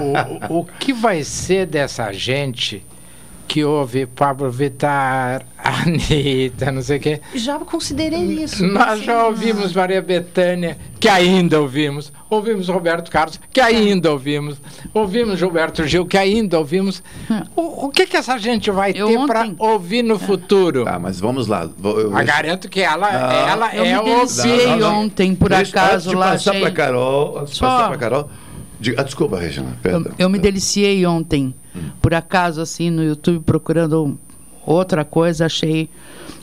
o, o- o que vai ser dessa gente que ouve Pablo Vittar, (laughs) Anitta, não sei o quê? Já considerei isso. Nós já ouvimos Maria Bethânia, que ainda ouvimos. Ouvimos Roberto Carlos, que ainda ouvimos. Ouvimos Gilberto Gil, que ainda ouvimos. O, o que, que essa gente vai ter para ouvir no futuro? Tá, mas vamos lá. Vou- eu- Eu garanto que ela, Não. ela Eu é não, não. ontem, por Deixa- acaso, lá passar para Carol, antes de Só- passar para Carol. Diga- ah, desculpa, Regina. Perdão. Eu me deliciei ontem, por acaso, assim, no YouTube, procurando outra coisa, achei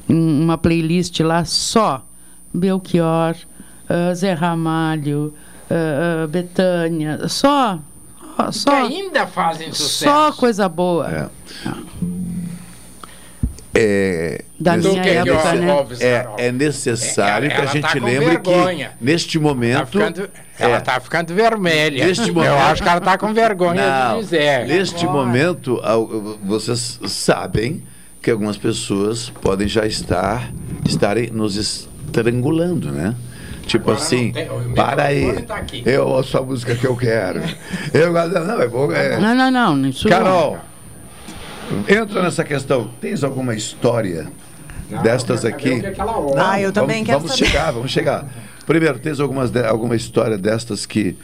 um- uma playlist lá só Belchior, ah, Zé Ramalho, ah, ah, Betânia, só, só, Que ainda fazem sucesso. só coisa boa. É, Da nesse- minha é época, nece- né? é, é necessário É, que a ela gente tá lembre vergonha. que neste momento. Tá ficando- ela é, tá ficando vermelha. Neste momento, Eu acho que ela tá com vergonha Não, de dizer. Neste momento, al- vocês sabem que algumas pessoas podem já estar estarem nos estrangulando, né? Tipo assim, para aí, tá eu ouço a música que eu quero. (laughs) Eu não, é bom. É... Não, não, não, isso Carol, entra nessa questão. Tens alguma história destas aqui? Ah, eu também vamos, quero Vamos saber. chegar, vamos chegar. Primeiro, tens algumas de- alguma história destas que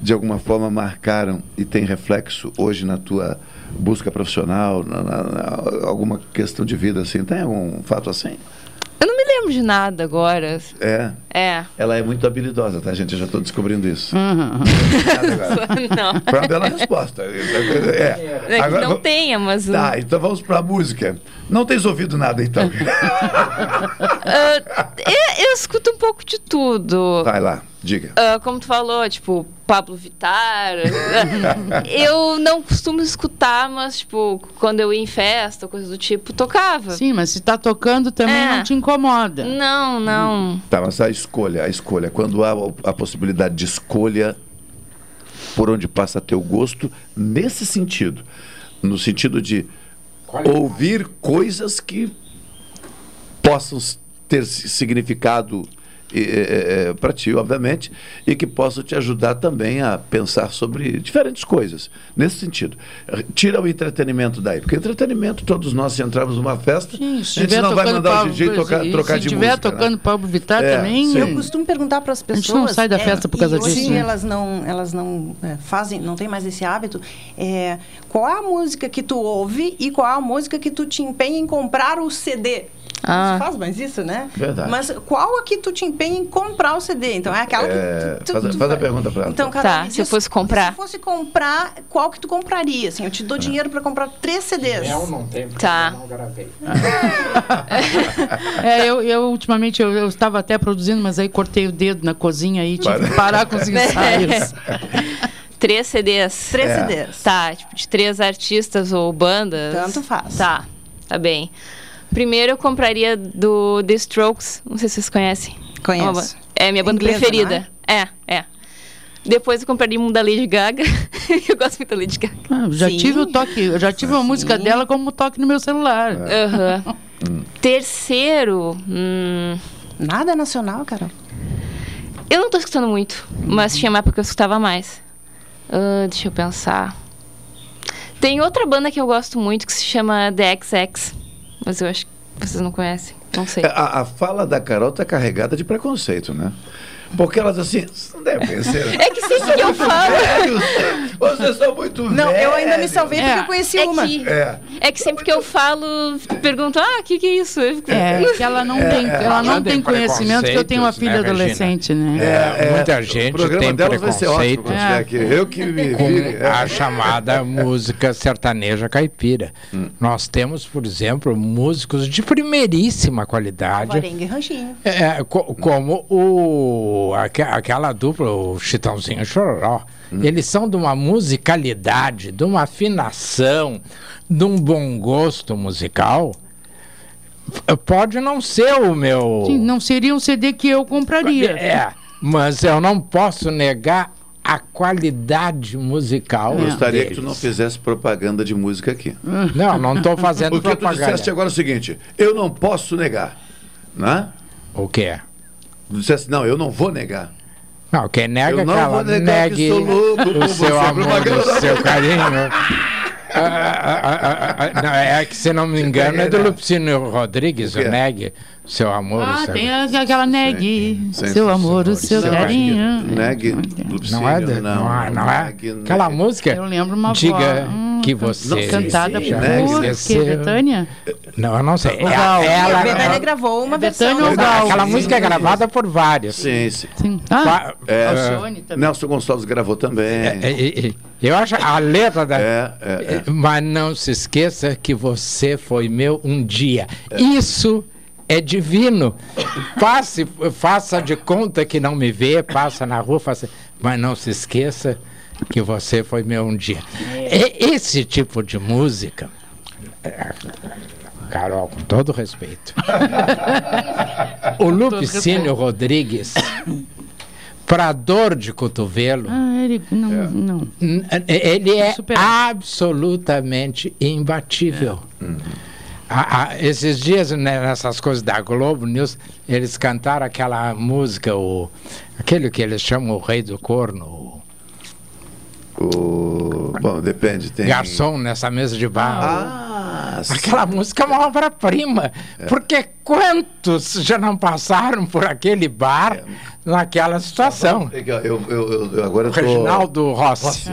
de alguma forma marcaram e tem reflexo hoje na tua busca profissional, na, na- na- alguma questão de vida assim? Tem algum fato assim? Eu não me lembro de nada agora. É. É. Ela é muito habilidosa, tá, gente? Eu já estou descobrindo isso. Uhum. (laughs) não. Foi uma bela resposta. É. É que Agora, não tenha, mas. Tá, então vamos para a música. Não tens ouvido nada, então. (laughs) Ah, eu, eu escuto um pouco de tudo. Vai lá, diga. Ah, como tu falou, tipo, Pablo Vittar. (laughs) eu não costumo escutar, mas, tipo, quando eu ia em festa, coisa do tipo, tocava. Sim, mas se tá tocando também É. não te incomoda. Não, não. Tá, mas a escolha, a escolha, quando há a possibilidade de escolha por onde passa teu gosto, nesse sentido, no sentido de ouvir coisas que possam ter si- significado para ti, obviamente, e que possam te ajudar também a pensar sobre diferentes coisas. Nesse sentido, tira o entretenimento daí, porque entretenimento todos nós se entrarmos numa festa, Sim, se a gente não vai tocando mandar o Pablo- DJ tocar, e trocar se de estiver música. né? tocando Pablo Vittar É, também. sim. Eu costumo perguntar para as A pessoas. gente não sai da festa por causa e hoje disso, né? elas não, elas não é, fazem, não tem mais esse hábito. É, qual é a música que tu ouve e qual é a música que tu te empenha em comprar o CD? Ah. Você faz mais isso, né? Verdade. Mas qual a que tu te empenha em comprar o CD? Então é aquela É, que tu, tu, faz, a- tu faz a pergunta para ela. Então, Tá, me se eu fosse comprar. Se fosse comprar, qual que tu compraria? Assim, eu te dou dinheiro para comprar três CDs. Eu não tenho, porque Tá. eu não gravei. (laughs) É, eu, eu ultimamente eu, eu estava até produzindo, mas aí cortei o dedo na cozinha e tive que parar com os (laughs) ensaios. Três CDs. Três É. CDs. Tá, tipo, de três artistas ou bandas. Tanto faz. Tá, tá bem. Primeiro eu compraria do The Strokes, não sei se vocês conhecem. Conheço. É, é minha banda Inglesa, preferida. É, é. Depois eu compraria um da Lady Gaga. (laughs) eu gosto muito da Lady Gaga. Ah, já Sim. tive o toque, eu já tive uma música dela como toque no meu celular. Aham. (laughs) Terceiro. hum, Nada nacional, Carol. Eu não tô escutando muito, mas tinha uma época que eu escutava mais. Ah, deixa eu pensar. Tem outra banda que eu gosto muito que se chama The XX. Mas eu acho que vocês não conhecem. Não sei. A, a fala da Carol tá carregada de preconceito, né? Porque elas assim, "Vocês não devem conhecer. É que sempre que eu falo. Vocês são muito Não, eu ainda me velhos." salvei porque eu conheci é uma. Que, É. é que sempre que eu falo, perguntam, ah, o que, que é isso? Fico- É, que ela não É, tem, é. ela não tem conhecimento que eu tenho uma preconceitos, filha né, adolescente, né? É, muita o gente tem preconceito. Eu que me com é. a chamada música sertaneja caipira. Hum. Nós temos, por exemplo, músicos de primeiríssima qualidade. Varengue e Ranchinho. É, co- como o, aque- aquela dupla, o Chitãozinho Chororó. Eles são de uma musicalidade, de uma afinação, de um bom gosto musical. Pode não ser o meu. Sim, não seria um CD que eu compraria. É, mas eu não posso negar a qualidade musical. Gostaria que deles. tu não fizesse propaganda de música aqui. (laughs) Não, não estou fazendo (laughs) O que tu propaganda. disseste agora é o seguinte: eu não posso negar. Né? O quê? Tu disseste, não, eu não vou negar. Não, quem nega Eu não negue o seu você, amor, o seu carinho. Ah, ah, ah, ah, ah, não, é que, se não me engano, é do Lupicínio Rodrigues, o quê? Negue, seu amor, o Ah, seu... tem aquela negue, Sim, seu amor, o seu Seu carinho. Neg, Não é, de- não, é- não é? Aquela música, Eu lembro uma diga voz, hum, que você... cantada sim, por que, Esqueceu. Betânia? Não, eu não sei. É- ela, a Betânia gravou uma versão. Betânia ou dessa- Gal? aquela música é gravada por vários. Sim, sim. Sim. Ah, É, também. Nelson Gonçalves gravou também. É, é, é, Eu acho a letra da. É, é, é. Mas não se esqueça que você foi meu um dia. Isso é divino. Passe, faça de conta que não me vê, passa na rua, faça, mas não se esqueça que você foi meu um dia. E- Esse tipo de música. é, Carol, com todo respeito. o Lupicínio Rodrigues, para dor de cotovelo, Ah, ele não, não. N- Ele é absolutamente imbatível. A- a- esses dias, né, nessas coisas da Globo News, eles cantaram aquela música, o, aquele que eles chamam o Rei do Corno, O... Bom, depende. Tem... garçom nessa mesa de bar. Ah. Aquela música é uma obra-prima. Porque quantos já não passaram por aquele bar naquela situação? Eu, eu, eu- eu agora O tô... Reginaldo Rossi.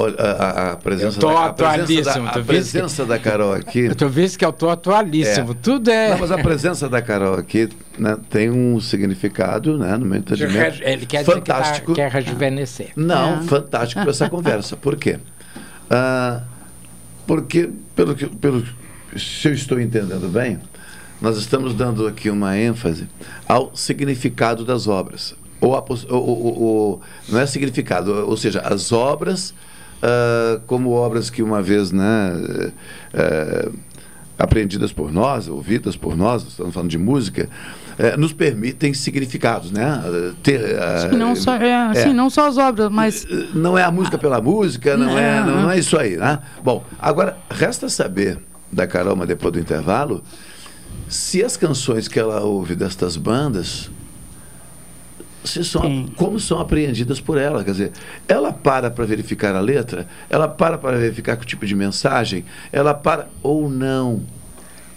Olha, a, a- presença Eu tô da, a presença atualíssimo, da, a presença da Carol aqui. Tu viste que eu tô atualíssimo. É. Tudo é. Não, mas a presença da Carol aqui né, tem um significado, né, no meu entendimento, Ele quer dizer que tá- fantástico. quer rejuvenescer. Não, É. fantástico para essa (laughs) conversa. Por quê? Ah, porque, pelo que, pelo, se eu estou entendendo bem, nós estamos dando aqui uma ênfase ao significado das obras. Ou, a ou- ou- ou- não é significado, ou seja, as obras ah, como obras que uma vez, né, eh, aprendidas por nós, ouvidas por nós, estamos falando de música, eh, nos permitem significados, né? Ter, Sim, não só, é, assim, não só as obras, mas não é a música pela música, não é, não, não é isso aí, né? Bom, agora resta saber da Carol, mas depois do intervalo, se as canções que ela ouve destas bandas se são, como são apreendidas por ela, quer dizer, ela para para verificar a letra, ela para para verificar que tipo de mensagem, ela para ou não.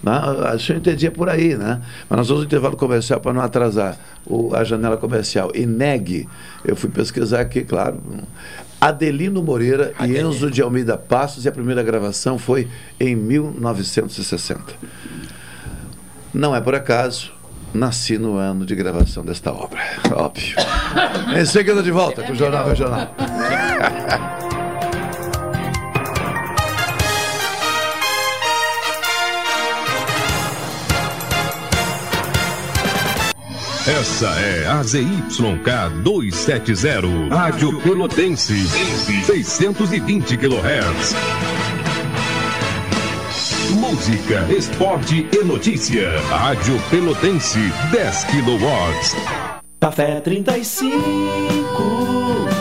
Né? Isso eu entendia por aí, né? Mas nós vamos ao intervalo comercial para não atrasar o- a janela comercial. E negue, eu fui pesquisar aqui, claro. Adelino Moreira e Enzo de Almeida Passos, e a primeira gravação foi em 1960. Não é por acaso, nasci no ano de gravação desta obra, óbvio. em seguida de volta com o Jornal Regional. Essa é a ZYK 270, Rádio Pelotense, 620 kHz. Música, esporte e notícia. Rádio Pelotense, 10 kW. Café 35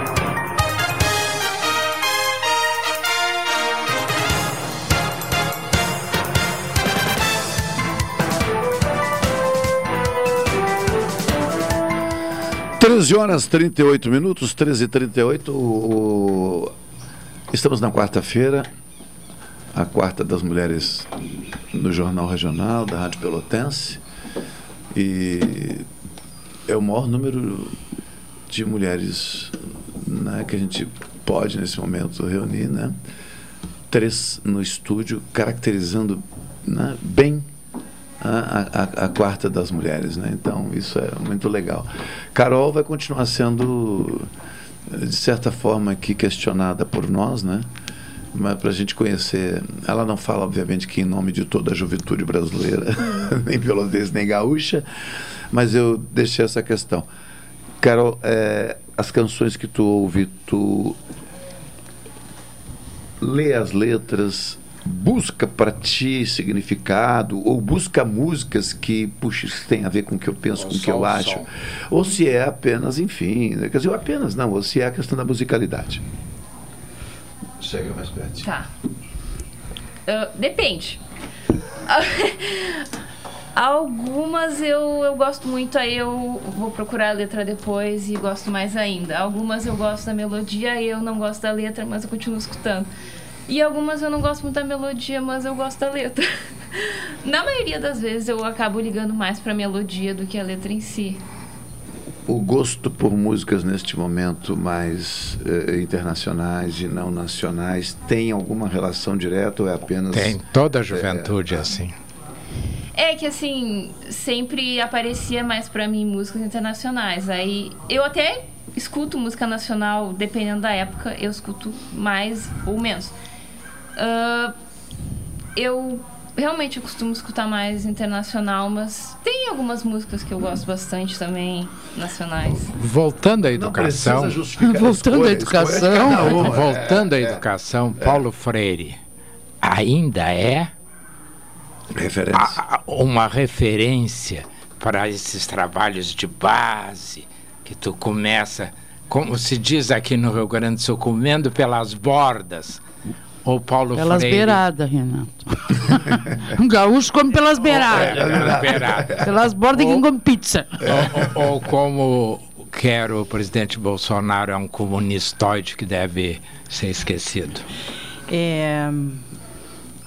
Treze horas 38 minutos, 13 e 38 o, o... Estamos na quarta-feira, a quarta das mulheres no Jornal Regional da Rádio Pelotense. E é o maior número de mulheres né, que a gente pode nesse momento reunir, né? Três no estúdio, caracterizando né, bem a, a, a, quarta das mulheres, né? Então isso é muito legal. Carol vai continuar sendo de certa forma aqui questionada por nós, né? Mas para a gente conhecer, ela não fala obviamente que em nome de toda a juventude brasileira, (laughs) nem pelotense nem gaúcha, mas eu deixei essa questão. Carol, é, as canções que tu ouve, tu lê as letras, busca para ti significado ou busca músicas que puxa isso tem a ver com o que eu penso, com o que eu acho, ou se é apenas, enfim, quer dizer, apenas não, ou se é a questão da musicalidade. Chega mais perto. Tá. Uh, depende. (laughs) Algumas eu, eu gosto muito, aí eu vou procurar a letra depois e gosto mais ainda. Algumas eu gosto da melodia e eu não gosto da letra, mas eu continuo escutando. E algumas eu não gosto muito da melodia, mas eu gosto da letra. (laughs) Na maioria das vezes eu acabo ligando mais pra melodia do que a letra em si. O gosto por músicas neste momento mais eh, internacionais e não nacionais tem alguma relação direta ou é apenas. Tem, toda a juventude é, assim. É que assim, sempre aparecia mais pra mim músicas internacionais. Aí eu até escuto música nacional, dependendo da época, eu escuto mais ou menos. Uh, eu realmente eu costumo escutar mais internacional, mas tem algumas músicas que eu gosto bastante também, nacionais. Voltando à educação. (laughs) Voltando à educação. Um, voltando à é, educação, é. Paulo Freire ainda é referência. A, uma referência para esses trabalhos de base que tu começa, como se diz aqui no Rio Grande do Sul, comendo pelas bordas ou Paulo pelas Freire. beiradas, Renato. (laughs) um gaúcho come pelas beiradas. É, pelas beiradas. Pelas bordas quem come pizza. Ou, ou, ou, como quer o presidente Bolsonaro, é um comunistoide que deve ser esquecido. É,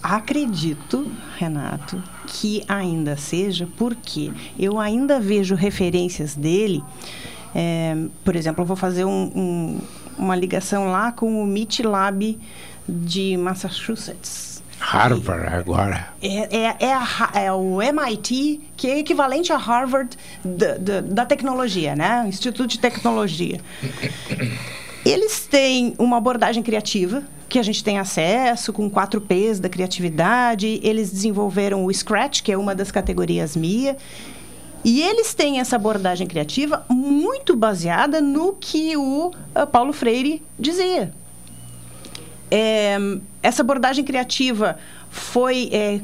acredito, Renato, que ainda seja, porque eu ainda vejo referências dele. É, por exemplo, eu vou fazer um, um, uma ligação lá com o Meet Lab de Massachusetts. Harvard agora. É, é, é, a, é, o MIT, que é equivalente a Harvard da, da, da tecnologia, né? Instituto de Tecnologia. Eles têm uma abordagem criativa, que a gente tem acesso, com quatro P's da criatividade. Eles desenvolveram o Scratch, que é uma das categorias MIA. E eles têm essa abordagem criativa muito baseada no que o uh, Paulo Freire dizia. É, essa abordagem criativa foi. É,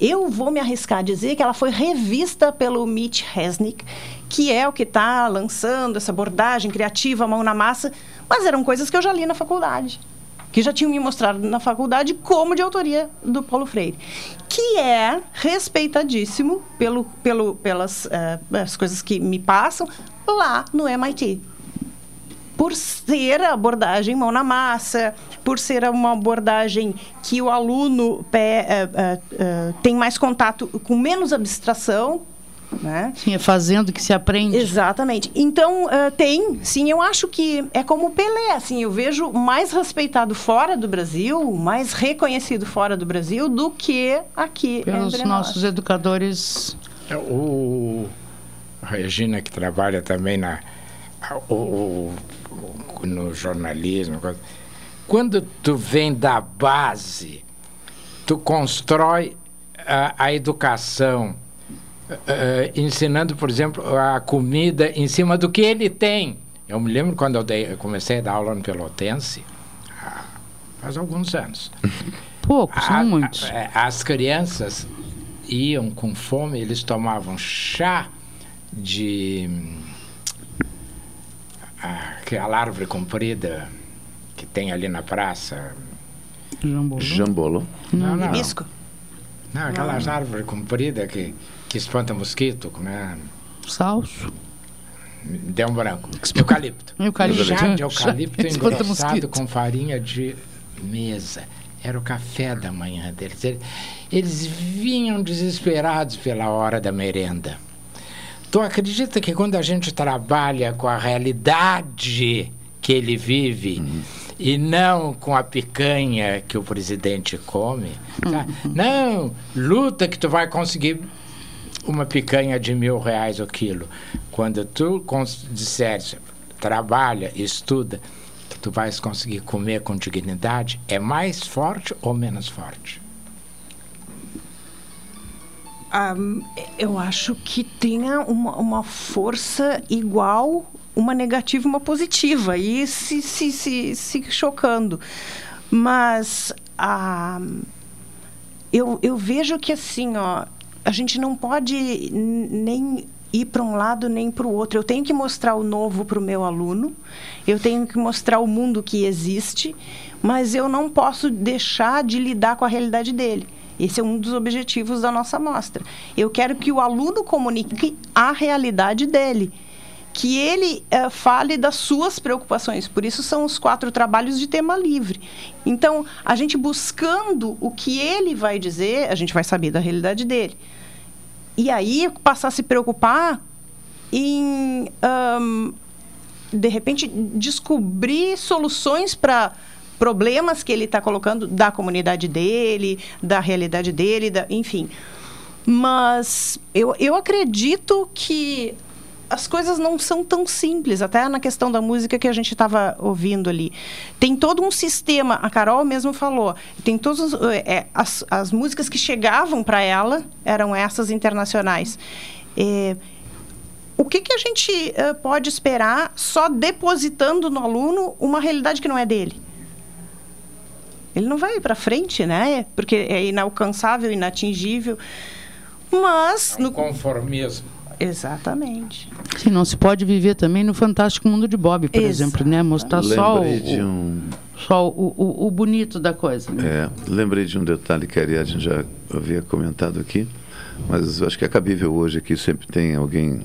eu vou me arriscar a dizer que ela foi revista pelo Mitch Resnick, que é o que está lançando essa abordagem criativa, mão na massa, mas eram coisas que eu já li na faculdade, que já tinham me mostrado na faculdade como de autoria do Paulo Freire, que é respeitadíssimo pelo, pelo, pelas uh, as coisas que me passam lá no MIT por ser a abordagem mão na massa, por ser uma abordagem que o aluno pé, uh, uh, uh, tem mais contato com menos abstração. Né? Sim, é fazendo que se aprende. Exatamente. Então, tem, sim, eu acho que é como o Pelé, assim, eu vejo mais respeitado fora do Brasil, mais reconhecido fora do Brasil do que aqui. Pelos nossos nós. educadores. É, o, a Regina, que trabalha também na. O, no jornalismo. Quando tu vem da base, tu constrói a, a educação, uh, ensinando, por exemplo, a comida em cima do que ele tem. Eu me lembro quando eu, dei, eu comecei a dar aula no Pelotense, faz alguns anos. (laughs) Poucos, não muitos. É, as crianças iam com fome, eles tomavam chá de aquela árvore comprida que tem ali na praça. Jambolo. Jambolo. Não, não. Hibisco? Não, aquelas não. árvores compridas que, que espanta mosquito, como é? Salso. Deu um branco. Eucalipto. Eucalipto. Chá de eucalipto engrossado com farinha de mesa. Era o café da manhã deles. Eles vinham desesperados pela hora da merenda. Tu acredita que quando a gente trabalha com a realidade que ele vive uhum. e não com a picanha que o presidente come, tá? uhum. não, luta que tu vai conseguir uma picanha de mil reais o quilo. Quando tu disseres, trabalha, estuda, que tu vais conseguir comer com dignidade, é mais forte ou menos forte? Um, eu acho que tenha uma, uma força igual, uma negativa e uma positiva, e se, se, se, se chocando. Mas um, eu, eu vejo que assim, ó, a gente não pode nem ir para um lado nem para o outro. Eu tenho que mostrar o novo para o meu aluno, eu tenho que mostrar o mundo que existe, mas eu não posso deixar de lidar com a realidade dele. Esse é um dos objetivos da nossa mostra. Eu quero que o aluno comunique a realidade dele que ele uh, fale das suas preocupações. Por isso são os quatro trabalhos de tema livre. Então, a gente buscando o que ele vai dizer, a gente vai saber da realidade dele. E aí passar a se preocupar em, um, de repente, descobrir soluções para problemas que ele está colocando da comunidade dele, da realidade dele, da, enfim. Mas eu, eu acredito que as coisas não são tão simples, até na questão da música que a gente estava ouvindo ali. Tem todo um sistema, a Carol mesmo falou, tem todas é, as, as músicas que chegavam para ela eram essas internacionais. É, o que, que a gente uh, pode esperar só depositando no aluno uma realidade que não é dele? Ele não vai para frente, né? Porque é inalcançável, inatingível. Mas. É um no conformismo. Exatamente. Sim, não se pode viver também no Fantástico Mundo de Bob, por Exato. exemplo, né? Mostrar só, o, um... só o, o, o, bonito da coisa. Né? É, lembrei de um detalhe que a Ariadne já havia comentado aqui, mas acho que é cabível hoje aqui, sempre tem alguém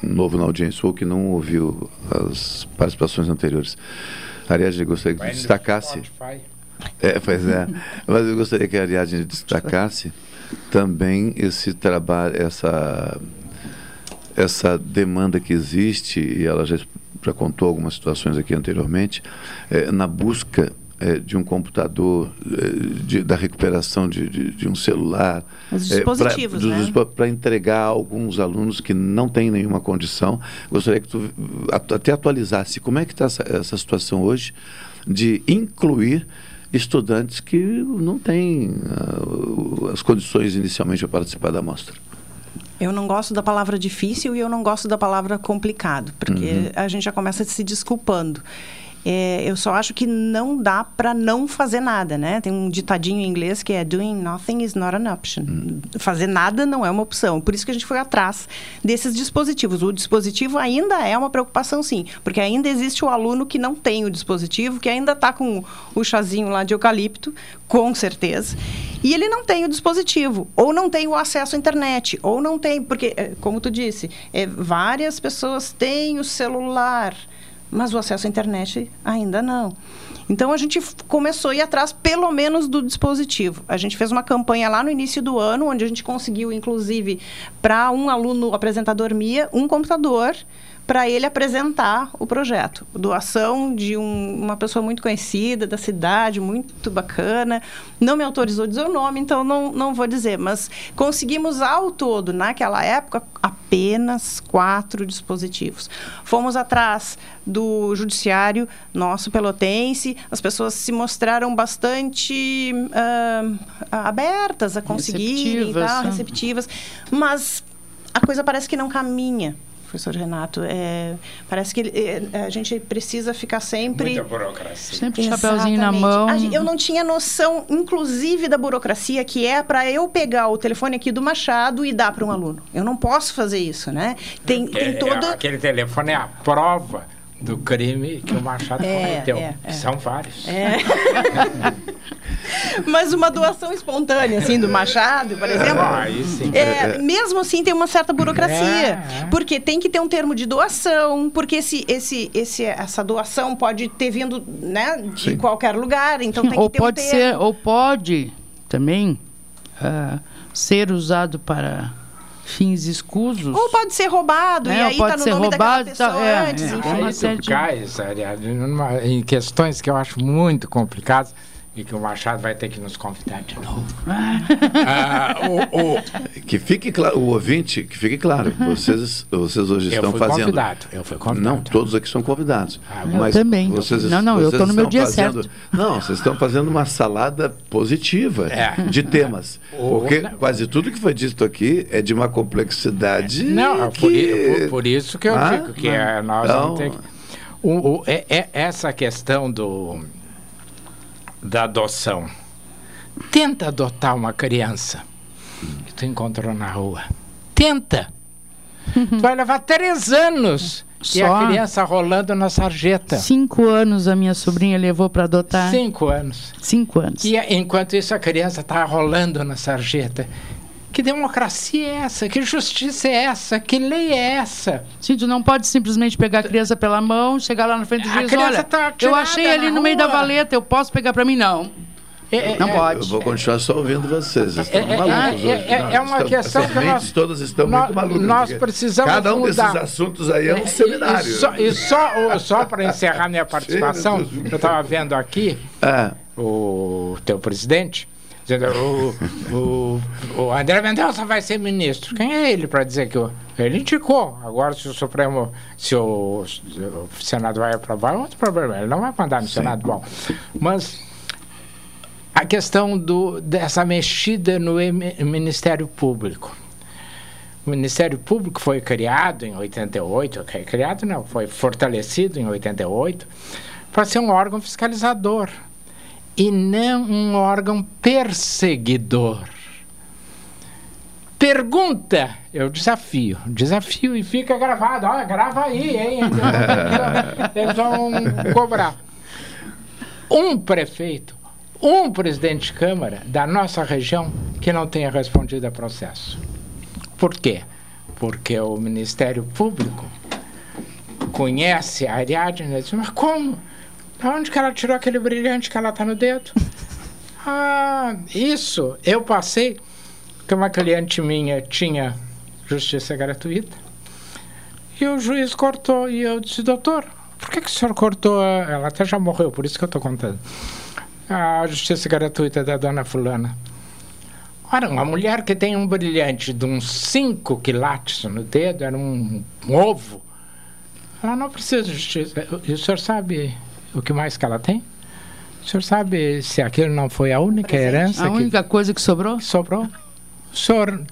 novo na audiência ou que não ouviu as participações anteriores. A Ariadne gostaria que destacasse... Spotify é, pois é. Mas eu gostaria que a Ariadne destacasse também esse trabalho, essa, essa demanda que existe, e ela já, já contou algumas situações aqui anteriormente, é, na busca eh, de um computador, eh, de- da recuperação de, de- de um celular. Os pra- dispositivos, né? dispo- para entregar a alguns alunos que não têm nenhuma condição. Gostaria que tu até atualizasse como é que está essa, essa situação hoje de incluir estudantes que não têm o- as condições inicialmente para participar da mostra. Eu não gosto da palavra difícil e eu não gosto da palavra complicado, porque Uhum. a gente já começa se desculpando. É, eu só acho que não dá para não fazer nada, né? Tem um ditadinho em inglês que é doing nothing is not an option. Fazer nada não é uma opção. Por isso que a gente foi atrás desses dispositivos. O dispositivo ainda é uma preocupação, sim, porque ainda existe o aluno que não tem o dispositivo, que ainda está com o chazinho lá de eucalipto, com certeza, e ele não tem o dispositivo, ou não tem o acesso à internet, ou não tem, porque, eh, como tu disse, eh, várias pessoas têm o celular, mas o acesso à internet ainda não. Então a gente começou a ir atrás, pelo menos, do dispositivo. A gente fez uma campanha lá no início do ano, onde a gente conseguiu, inclusive, para um aluno apresentador MIA, um computador para ele apresentar o projeto. Doação de um- uma pessoa muito conhecida da cidade, muito bacana. Não me autorizou a dizer o nome, então não, não vou dizer. Mas conseguimos ao todo, naquela época, apenas quatro dispositivos. Fomos atrás do judiciário nosso pelotense. As pessoas se mostraram bastante ah, abertas a conseguirem, Receptivas, né? receptivas. Mas a coisa parece que não caminha. Professor Renato, é, parece que é, a gente precisa ficar sempre Muita burocracia. Sempre chapéuzinho na mão. A Eu não tinha noção, inclusive, da burocracia que é para eu pegar o telefone aqui do Machado e dar para um aluno. Eu não posso fazer isso, né? Tem, tem É, todo. Aquele telefone é a prova do crime que o Machado É, cometeu. é, é. São vários. É. (laughs) Mas uma doação espontânea, assim, do Machado, por exemplo. Ah, aí sim. É, mesmo assim tem uma certa burocracia, É, é. porque tem que ter um termo de doação, porque esse, esse, esse, essa doação pode ter vindo né, de Sim. qualquer lugar, então tem ou que ter pode um termo. ser, ou pode também ah, ser usado para fins escusos. Ou pode ser roubado, É, e aí pode tá no ser nome roubado, daquela pessoa tá, é, antes, é. enfim. Cais, Ariadne, numa- em questões que eu acho muito complicadas e que o Machado vai ter que nos convidar de novo. Ah, o- o- Que fique claro, o ouvinte, que fique claro, vocês, vocês hoje Eu estão fui fazendo. convidado, eu fui convidado. Não, todos aqui são convidados. eu mas também. Vocês, Não, não, eu tô no meu dia fazendo, certo. Não, vocês estão fazendo uma salada positiva É. de temas. O- Porque quase tudo que foi dito aqui é de uma complexidade. Não, é por, que... i- por- por isso que eu Ah, digo que é, nós então- vamos ter que. O- o- é- é essa questão do, da adoção. Tenta adotar uma criança que tu encontrou na rua. Tenta. Tu vai levar três anos e Só? a criança rolando na sarjeta. Cinco anos a minha sobrinha levou para adotar. Cinco anos. Cinco anos. E enquanto isso a criança está rolando na sarjeta. Que democracia é essa? Que justiça é essa? Que lei é essa? Sim, tu não pode simplesmente pegar a criança pela mão, chegar lá na frente do A juiz, criança olha, tá eu achei ali no meio da rua." valeta, eu posso pegar para mim? Não. É, não Eu pode. vou continuar só ouvindo vocês. Vocês estão É- é- malucos é- hoje. é- Não, é uma estão- questão que nós- todas estão nós- muito malucas. nós precisamos Cada um mudar. desses assuntos aí é um E- seminário. E, só, e só, só para encerrar minha (laughs) participação, eu estava vendo aqui É. o teu presidente dizendo o, o, o André Mendonça vai ser ministro. Quem é ele para dizer que o, ele indicou? Agora, se o Supremo, se o, o Senado vai aprovar, é outro problema. Ele não vai mandar no Senado, bom. Mas a questão do, dessa mexida no Ministério Público. O Ministério Público foi criado em 88, ok, criado não, foi fortalecido em 88, para ser um órgão fiscalizador e não um órgão perseguidor. Pergunta, eu desafio, desafio e fica gravado. Olha, grava aí, hein? (laughs) Eles vão cobrar. Um prefeito, um presidente de Câmara da nossa região que não tenha respondido a processo. Por quê? Porque o Ministério Público conhece a Ariadne e diz, mas como? De onde que ela tirou aquele brilhante que ela está no dedo? (laughs) ah, isso, eu passei que uma cliente minha tinha justiça gratuita e o juiz cortou e eu disse, doutor, por que, que o senhor cortou? a-" Ela até já morreu, por isso que eu estou contando. a justiça gratuita da dona fulana. Ora, uma mulher que tem um brilhante de uns 5 quilates no dedo, era um, um ovo, ela não precisa de justiça. E o senhor sabe o que mais que ela tem? O senhor sabe se aquilo não foi a única herança A que única coisa que sobrou? sobrou? O senhor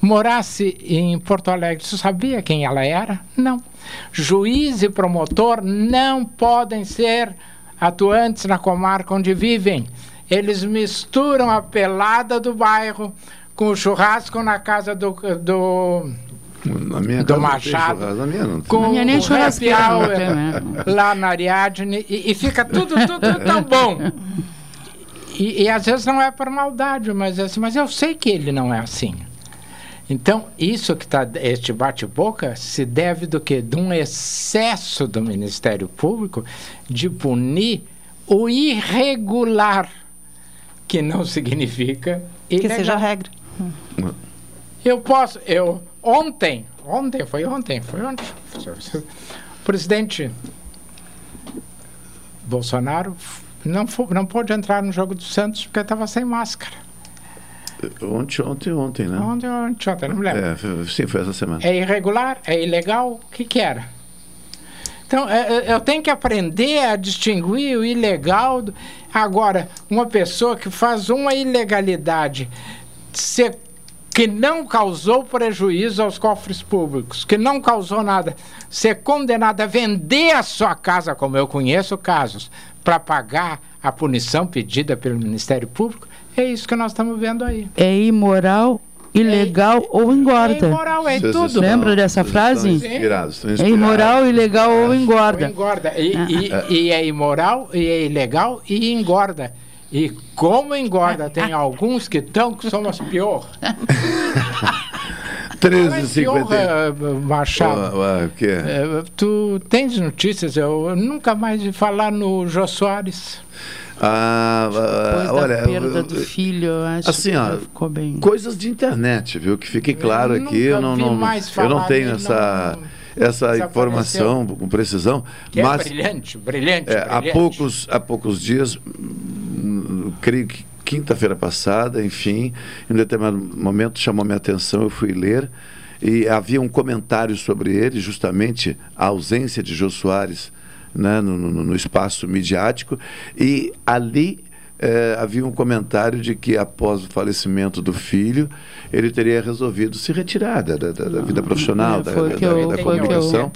morasse em Porto Alegre, você sabia quem ela era? Não. Juiz e promotor não podem ser atuantes na comarca onde vivem. Eles misturam a pelada do bairro com o churrasco na casa do, do, Na minha do casa Machado. na minha não com Na minha nem o happy hour né? lá na Ariadne e, e fica tudo, tudo tão bom. E, e às vezes não é por maldade, mas, é assim, mas eu sei que ele não é assim. Então, isso que está, este bate-boca, se deve do que? De um excesso do Ministério Público de punir o irregular, que não significa Que ilegal. seja a regra. Eu posso, eu ontem, ontem foi ontem, foi ontem. O presidente Bolsonaro não fo- não pôde entrar no jogo do Santos porque estava sem máscara. Ontem, ontem, ontem, né? Ontem, ontem, ontem, não me lembro. É, foi- sim, foi essa semana. É irregular? É ilegal? O que, que era? Então, é, é, eu tenho que aprender a distinguir o ilegal. Do... Agora, uma pessoa que faz uma ilegalidade ser- que não causou prejuízo aos cofres públicos, que não causou nada, ser condenada a vender a sua casa, como eu conheço casos, para pagar a punição pedida pelo Ministério Público, é isso que nós estamos vendo aí. É imoral, ilegal ou engorda. É imoral, é Vocês tudo. estão- Lembra dessa vocês frase? Estão inspirados, estão É inspirados. imoral, ilegal ou engorda. engorda. E, e- e é imoral, e é ilegal, e engorda. E como engorda, tem alguns que estão que são as pior. (laughs) 13h50. Pior, eh, Machado. Ué, ué, o quê? Eh, tu tens notícias? Eu, eu nunca mais vi falar no Jô Soares. Ah, ah, Depois olha, da perda eu- do filho, eu acho assim, que ó, ficou bem. coisas de internet, viu? Que fique claro aqui, eu nunca não, vi não, mais eu não tenho essa, não- essa desapareceu. informação com precisão, Que mas é brilhante, brilhante, é, há brilhante. poucos há poucos dias, creio que quinta-feira passada, enfim, em um determinado momento chamou minha atenção, eu fui ler e havia um comentário sobre ele, justamente a ausência de Jô Soares né, no, no- no espaço midiático, e ali eh, havia um comentário de que após o falecimento do filho, ele teria resolvido se retirar da, da- da- da vida profissional, é, da, da- eu- da eu- comunicação.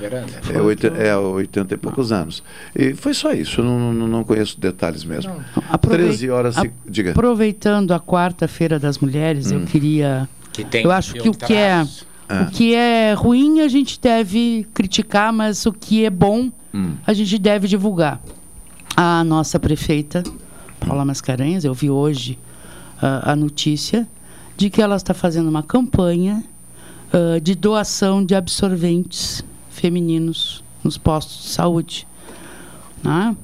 Verando. É, oito, é 80 e poucos anos. E foi só isso, eu não, não, não conheço detalhes mesmo. Aprovei- 13 horas, e- a- diga. Aproveitando a quarta-feira das mulheres, eu Hum. queria. Que tem eu acho que o que é. Ah. o que é ruim a gente deve criticar, mas o que é bom Hum. a gente deve divulgar. A nossa prefeita Paula Mascarenhas, eu vi hoje ah, a notícia de que ela está fazendo uma campanha ah, de doação de absorventes femininos nos postos de saúde. né?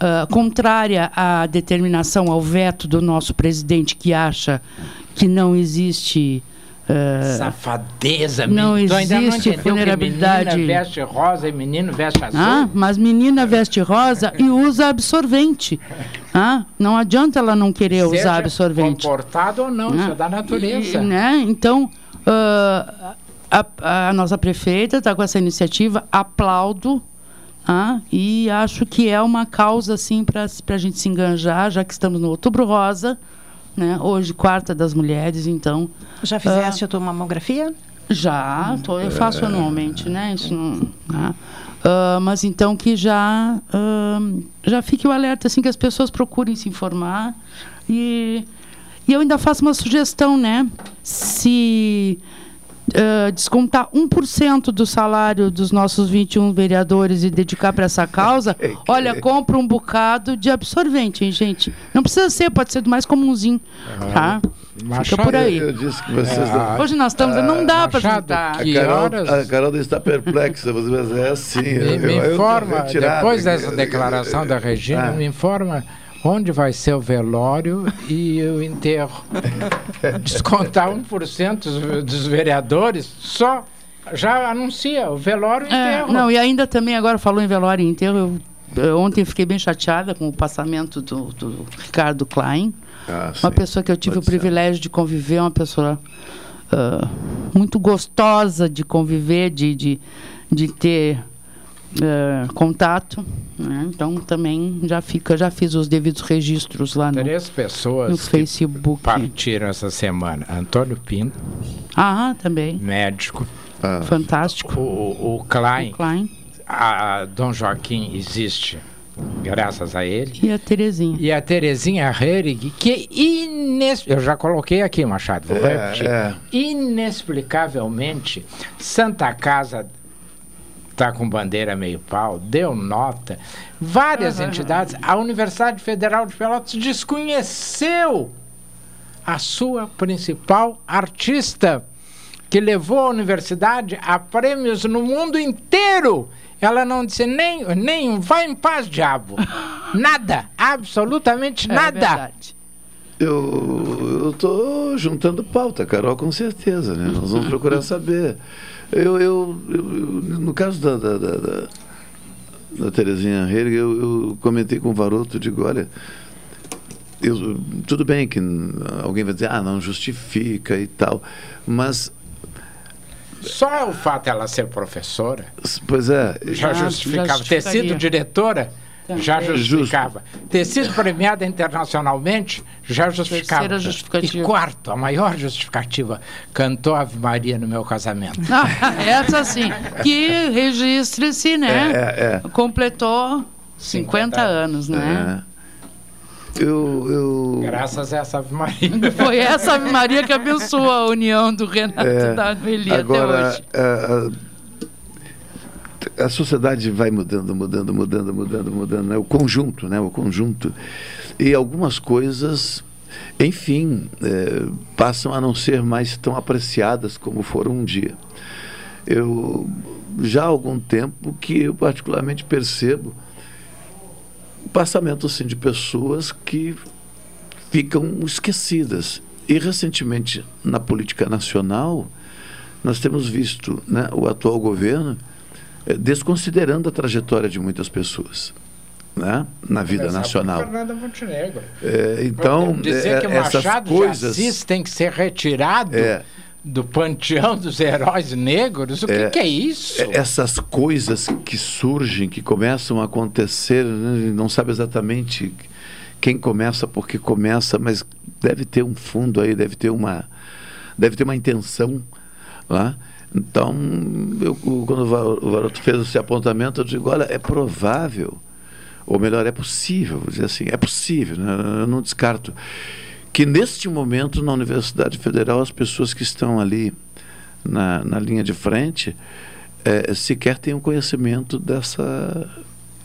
Ah, contrária à determinação, ao veto do nosso presidente que acha que não existe. Ah, Safadeza, não menino. Não existe que vulnerabilidade. menina veste rosa e menino veste azul. ah, mas menina veste rosa e usa absorvente. Ah, não adianta ela não querer Seja usar absorvente. comportado ou não, isso Ah, é da natureza. E, né? Então, ah, a, a nossa prefeita está com essa iniciativa, aplaudo. ah, e acho que é uma causa assim para a gente se enganjar, já que estamos no Outubro Rosa, né? hoje, quarta das mulheres, então. Já fizeste a tua mamografia? Já, tô, eu faço anualmente, né? Isso não, né? Ah, mas então que já ah, já fique o alerta assim que as pessoas procurem se informar e, e eu ainda faço uma sugestão, né? Se ah, descontar 1% do salário dos nossos 21 vereadores e dedicar para essa causa, (laughs) olha, compra um bocado de absorvente, hein, gente? Não precisa ser, pode ser do mais comumzinho, tá? Fica por aí. Eu disse que vocês É, não- Hoje nós estamos, não dá para Machado, juntar. A Carol, horas? a Carol está perplexa, dizer, é assim. Me, eu- me eu- eu- informa, eu depois dessa declaração da Regina, Ah. me informa onde vai ser o velório e o enterro. (laughs) Descontar 1% dos, dos vereadores, só já anuncia o velório e o É, enterro. não, e ainda também, agora falou em velório e enterro, eu eh, ontem eu fiquei bem chateada com o passamento do, do Ricardo Klein. Ah, uma sim. pessoa que eu tive o privilégio de conviver, uma pessoa ah, muito gostosa de conviver, de, de, de ter eh, contato. né? Então também já fica, já fiz os devidos registros lá no, Três pessoas no que Facebook. partiram essa semana. Antônio Pinto, Ah, também. médico. Fantástico. O, o Klein, O Klein. A Dom Joaquim existe graças a ele. E a Terezinha. E a Terezinha Herig, que ines... eu já coloquei aqui, Machado, vou É, repetir. é. Inexplicavelmente, Santa Casa está com bandeira meio pau, deu nota. Várias entidades, a Universidade Federal de Pelotas desconheceu a sua principal artista, que levou a universidade a prêmios no mundo inteiro. Ela não disse nem, nem vai em paz, diabo. (laughs) Nada, absolutamente É nada. verdade. Eu, eu tô juntando pauta, Carol, com certeza, né? Nós vamos procurar saber. Eu, eu, eu- eu- no caso da, da, da, da, da Terezinha Herig, eu, eu comentei com o Varoto, digo, olha, eu- tudo bem que alguém vai dizer, ah, não justifica e tal, mas, Só o fato dela ser professora? Pois é... já justificava. Ter sido diretora já justificava. Ter sido premiada internacionalmente já justificava. Terceira justificativa. E quarto, a maior justificativa, cantou Ave Maria no meu casamento. (laughs) Ah, essa sim. Que registre-se, né? É, é, é. Completou 50 anos, né? É. Eu, eu... Graças a essa Ave Maria. Foi essa Ave Maria que abençoou a união do Renato É, e da Noeli até agora, hoje. a, a- sociedade vai mudando, mudando, mudando, mudando, mudando, né? o conjunto, né? o conjunto. E algumas coisas, enfim, é, passam a não ser mais tão apreciadas como foram um dia. Eu já há algum tempo que eu particularmente percebo o passamento assim, de pessoas que ficam esquecidas. E recentemente, na política nacional, nós temos visto né, o atual governo desconsiderando a trajetória de muitas pessoas né, na vida Começar nacional. Fernanda Montenegro. É, então, dizer eh, que Machado coisas. de Assis tem que ser retirado É. do panteão dos heróis negros, o que, É, que é isso? é, Essas coisas que surgem, que começam a acontecer, né, não sabe exatamente quem começa, por que começa, mas deve ter um fundo aí, deve ter uma, deve ter uma intenção lá. Então, eu, quando o Va- o Varoto fez esse apontamento, eu digo, olha, é provável, ou melhor, é possível, vou dizer assim, é possível, né, eu não descarto, que neste momento na Universidade Federal as pessoas que estão ali na, na linha de frente eh, sequer tenham conhecimento dessa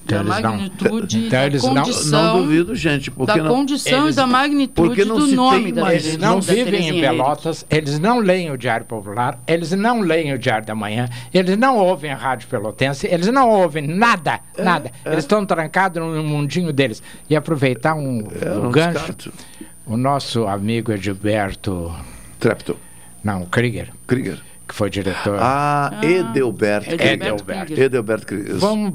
Da eles não- magnitude, então da eles não- condição. não duvido, gente, porque da não- condição e da magnitude porque não do se nome tem da mais- Eles da não Terezinha vivem em Henrique. Pelotas, eles não leem o Diário Popular, eles não leem o Diário da Manhã, eles não ouvem a Rádio Pelotense, eles não ouvem nada, É, nada. Eles estão trancados no mundinho deles. E aproveitar um, É, eu um gancho, descarto. o nosso amigo Edilberto... Trepto. Não, Krieger, Krieger. Que foi diretor. Ah, Edelberto. Edelberto Krieger. Krieger. Edelberto Krieger. Vamos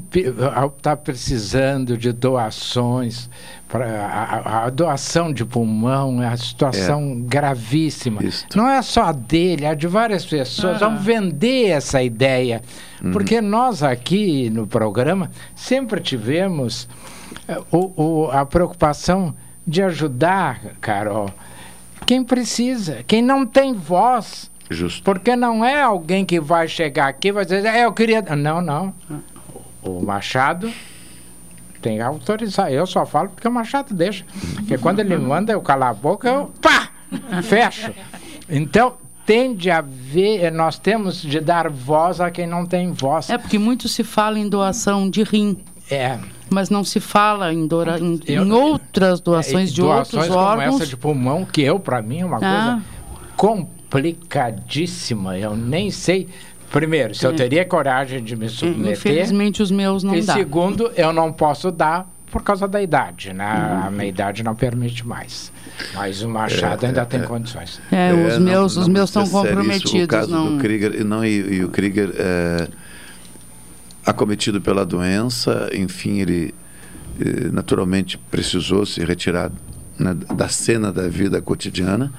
estar precisando de doações. Pra, a, a- doação de pulmão é uma situação gravíssima. Não é só a dele, é de várias pessoas. Ah. Vamos vender essa ideia. Uhum. Porque nós aqui no programa sempre tivemos eh, o- o- a preocupação de ajudar, Carol, quem precisa, quem não tem voz. Justo. Porque não é alguém que vai chegar aqui e vai dizer, é, eu queria. Não, não. O Machado tem que autorizar. Eu só falo porque o Machado deixa. Porque quando ele manda eu calar a boca, eu pá! Fecho. Então, tem de haver, nós temos de dar voz a quem não tem voz. É porque muito se fala em doação de rim. É. Mas não se fala em, dora, em, Eu- em outras doações de Doações outros como órgãos. essa de pulmão, que eu, para mim, é uma Ah. coisa complicadíssima. Eu nem sei. Primeiro, se eu É. teria coragem de me submeter. Infelizmente os meus não e dá. segundo, eu não posso dar por causa da idade, né? Uhum. A minha idade não permite mais. Mas o Machado É, ainda é, tem é. condições. É, os não- meus, não os meus estão ser isso. comprometidos. O caso não... do Krieger, e não, e, e o Krieger, é, acometido pela doença, enfim, ele eh, naturalmente precisou se retirar né, da cena da vida cotidiana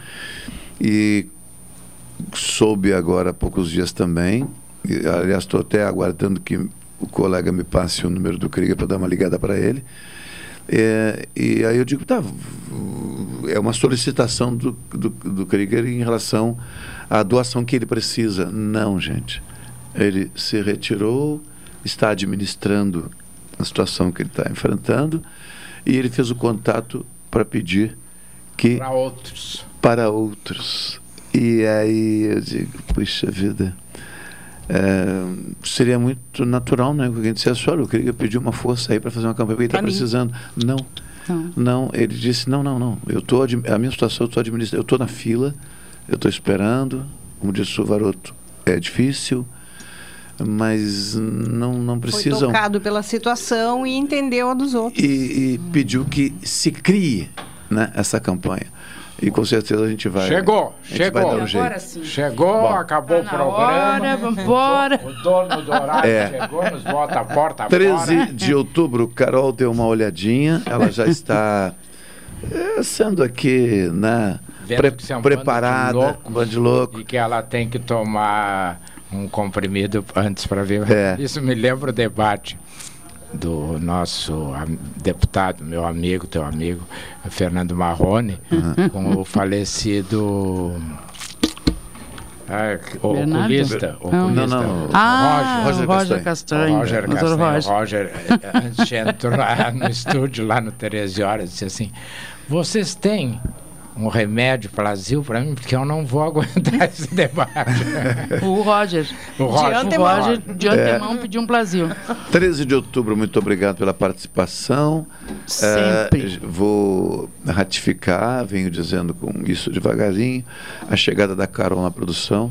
e soube agora há poucos dias também, e, aliás, estou até aguardando que o colega me passe o número do Krieger para dar uma ligada para ele. É, e aí eu digo, tá, é uma solicitação do, do, do Krieger em relação à doação que ele precisa. Não, gente. Ele se retirou, está administrando a situação que ele está enfrentando e ele fez o contato para pedir que Para outros. para outros. E aí eu digo, puxa vida, é, seria muito natural, né? Que alguém dissesse, olha, eu queria pedir uma força aí para fazer uma campanha, porque ele está precisando. Não, Não. não, ele disse, não, não, não, eu tô, a minha situação, eu estou administrando, eu estou na fila, eu estou esperando, como disse o Varoto, é difícil, mas não, não Foi precisam. tocado pela situação e entendeu a dos outros. E, e pediu que se crie né, essa campanha. E com certeza a gente vai. Chegou, a gente vai chegou. dar um jeito. Chegou, acabou o programa. hora, vambora. O dono do horário É. chegou, nos bota a porta 13 fora. de outubro, Carol deu uma olhadinha, ela já (laughs) está eh, sendo aqui, né, pre- é um bando de preparada, loucos um bando de louco. E que ela tem que tomar um comprimido antes para ver. É. Isso me lembra o debate do nosso deputado, meu amigo, teu amigo, Fernando Marrone, com o falecido. Ah, o oculista, Não. oculista, Não, não, o Ah, Roger, Roger Castanho. Roger Castanho. Roger. Roger, eh, antes de entrar no estúdio lá no 13 Horas, disse assim: Vocês têm um remédio Brasil para mim? Porque eu não vou (laughs) aguentar esse debate. O Roger. O Roger. De antemão, o Roger, de É. antemão pediu um Brasil. 13 de outubro, muito obrigado pela participação. Sempre. Eh, vou ratificar, venho dizendo com isso devagarinho, a chegada da Carol na produção.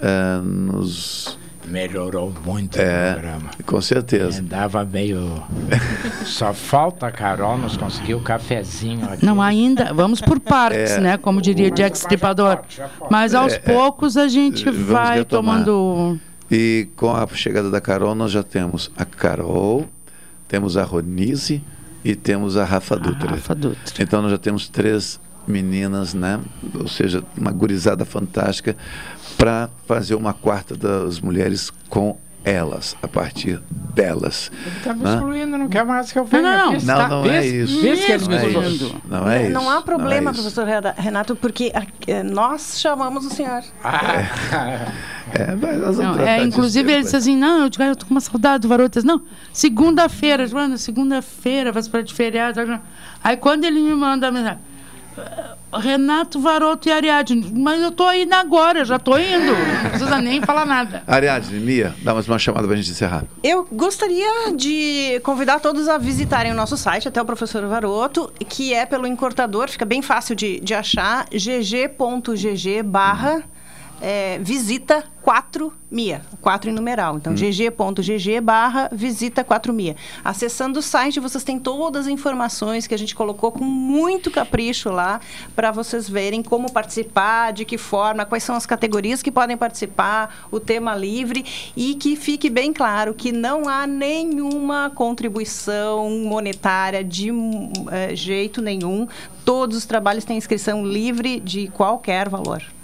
eh, nos Melhorou muito É, o programa. com certeza. Andava meio. (laughs) Só falta a Carol nos conseguir o cafezinho aqui. Não, ainda, vamos por partes, É. né? Como diria Jack Stripador. Mas aos É, é. poucos a gente vai retomar. tomando. E com a chegada da Carol, nós já temos a Carol, temos a Ronise e temos a Rafa Dutra. Rafa Dutra. Então nós já temos três meninas, né? Ou seja, uma gurizada fantástica para fazer uma quarta das mulheres com elas, a partir delas. Tá me né? excluindo, não quer mais que eu venha. Não, não, Não, tá- não é isso. vê se que eles Não me é. Não é isso. Não há problema, não é isso. professor Rena- Renato, porque eh, nós chamamos o senhor. É, (laughs) mas nós vamos é, inclusive ele disse assim, não, eu, "Ah, tô com uma saudade do Varotas. Não, segunda-feira, Joana, segunda-feira, vai para de feriado. Aí quando ele me manda a mensagem, "Ah, Renato Varoto e Ariadne, mas eu tô indo agora, já tô indo. Não precisa nem falar nada. Ariadne, Mia, dá mais uma chamada para a gente encerrar. Eu gostaria de convidar todos a visitarem o nosso site, até o professor Varoto, que é pelo encurtador, fica bem fácil de, de achar, gg.gg barra é, visita 4 MIA, 4 em numeral. Então, gg.gg barra visita 4 MIA. Acessando o site, vocês têm todas as informações que a gente colocou com muito capricho lá, para vocês verem como participar, de que forma, quais são as categorias que podem participar, o tema livre, e que fique bem claro que não há nenhuma contribuição monetária de hum, eh, jeito nenhum. Todos os trabalhos têm inscrição livre de qualquer valor.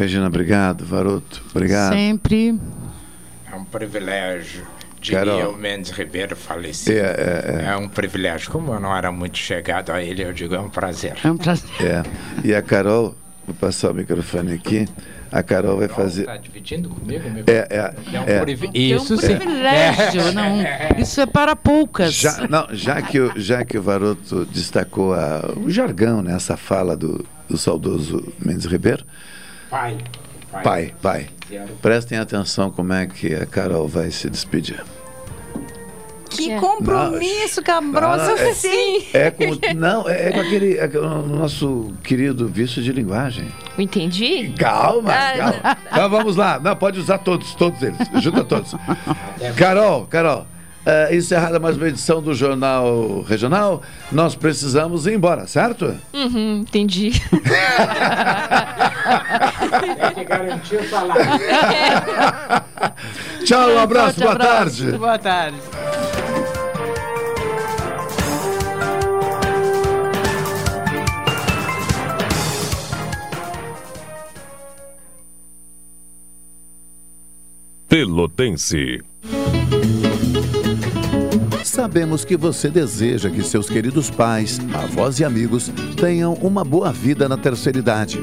Regina, obrigado. Varoto, obrigado. Sempre. É um privilégio. Diria Carol. o Mendes Ribeiro falecido. É, é, É um privilégio. Como eu não era muito chegado a ele, eu digo, é um prazer. É um prazer. É. E a Carol, vou passar o microfone aqui. A Carol vai fazer. Está dividindo comigo? meu? É, é, É um é. privi- É um privilégio, É. não. Isso é para poucas. Já, não, já, que, o- já que o Varoto destacou a- o jargão, né, essa fala do, do saudoso Mendes Ribeiro, Pai. pai, pai, prestem atenção como é que a Carol vai se despedir. Que compromisso, cabroso. Não, é- (laughs) Sim. É com, não, é, é com aquele é com o nosso querido vício de linguagem. Entendi? Calma, Ah, calma. Então vamos lá. Não, pode usar todos, todos eles. Junta todos. Carol, Carol. É, encerrada mais uma edição do Jornal Regional, nós precisamos ir embora, certo? Uhum, entendi. Tem que garantir o salário. (laughs) Tchau, um abraço, Forte boa abraço. tarde. Boa tarde. Pelotense. Sabemos que você deseja que seus queridos pais, avós e amigos tenham uma boa vida na terceira idade.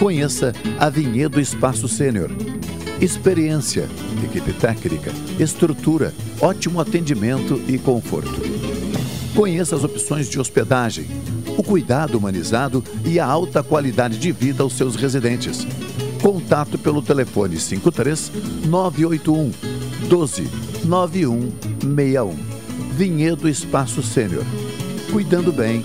Conheça a Vinhedo Espaço Sênior. Experiência, equipe técnica, estrutura, ótimo atendimento e conforto. Conheça as opções de hospedagem, o cuidado humanizado e a alta qualidade de vida aos seus residentes. Contato pelo telefone 53 981 12 9161. Vinhedo Espaço Sênior. Cuidando bem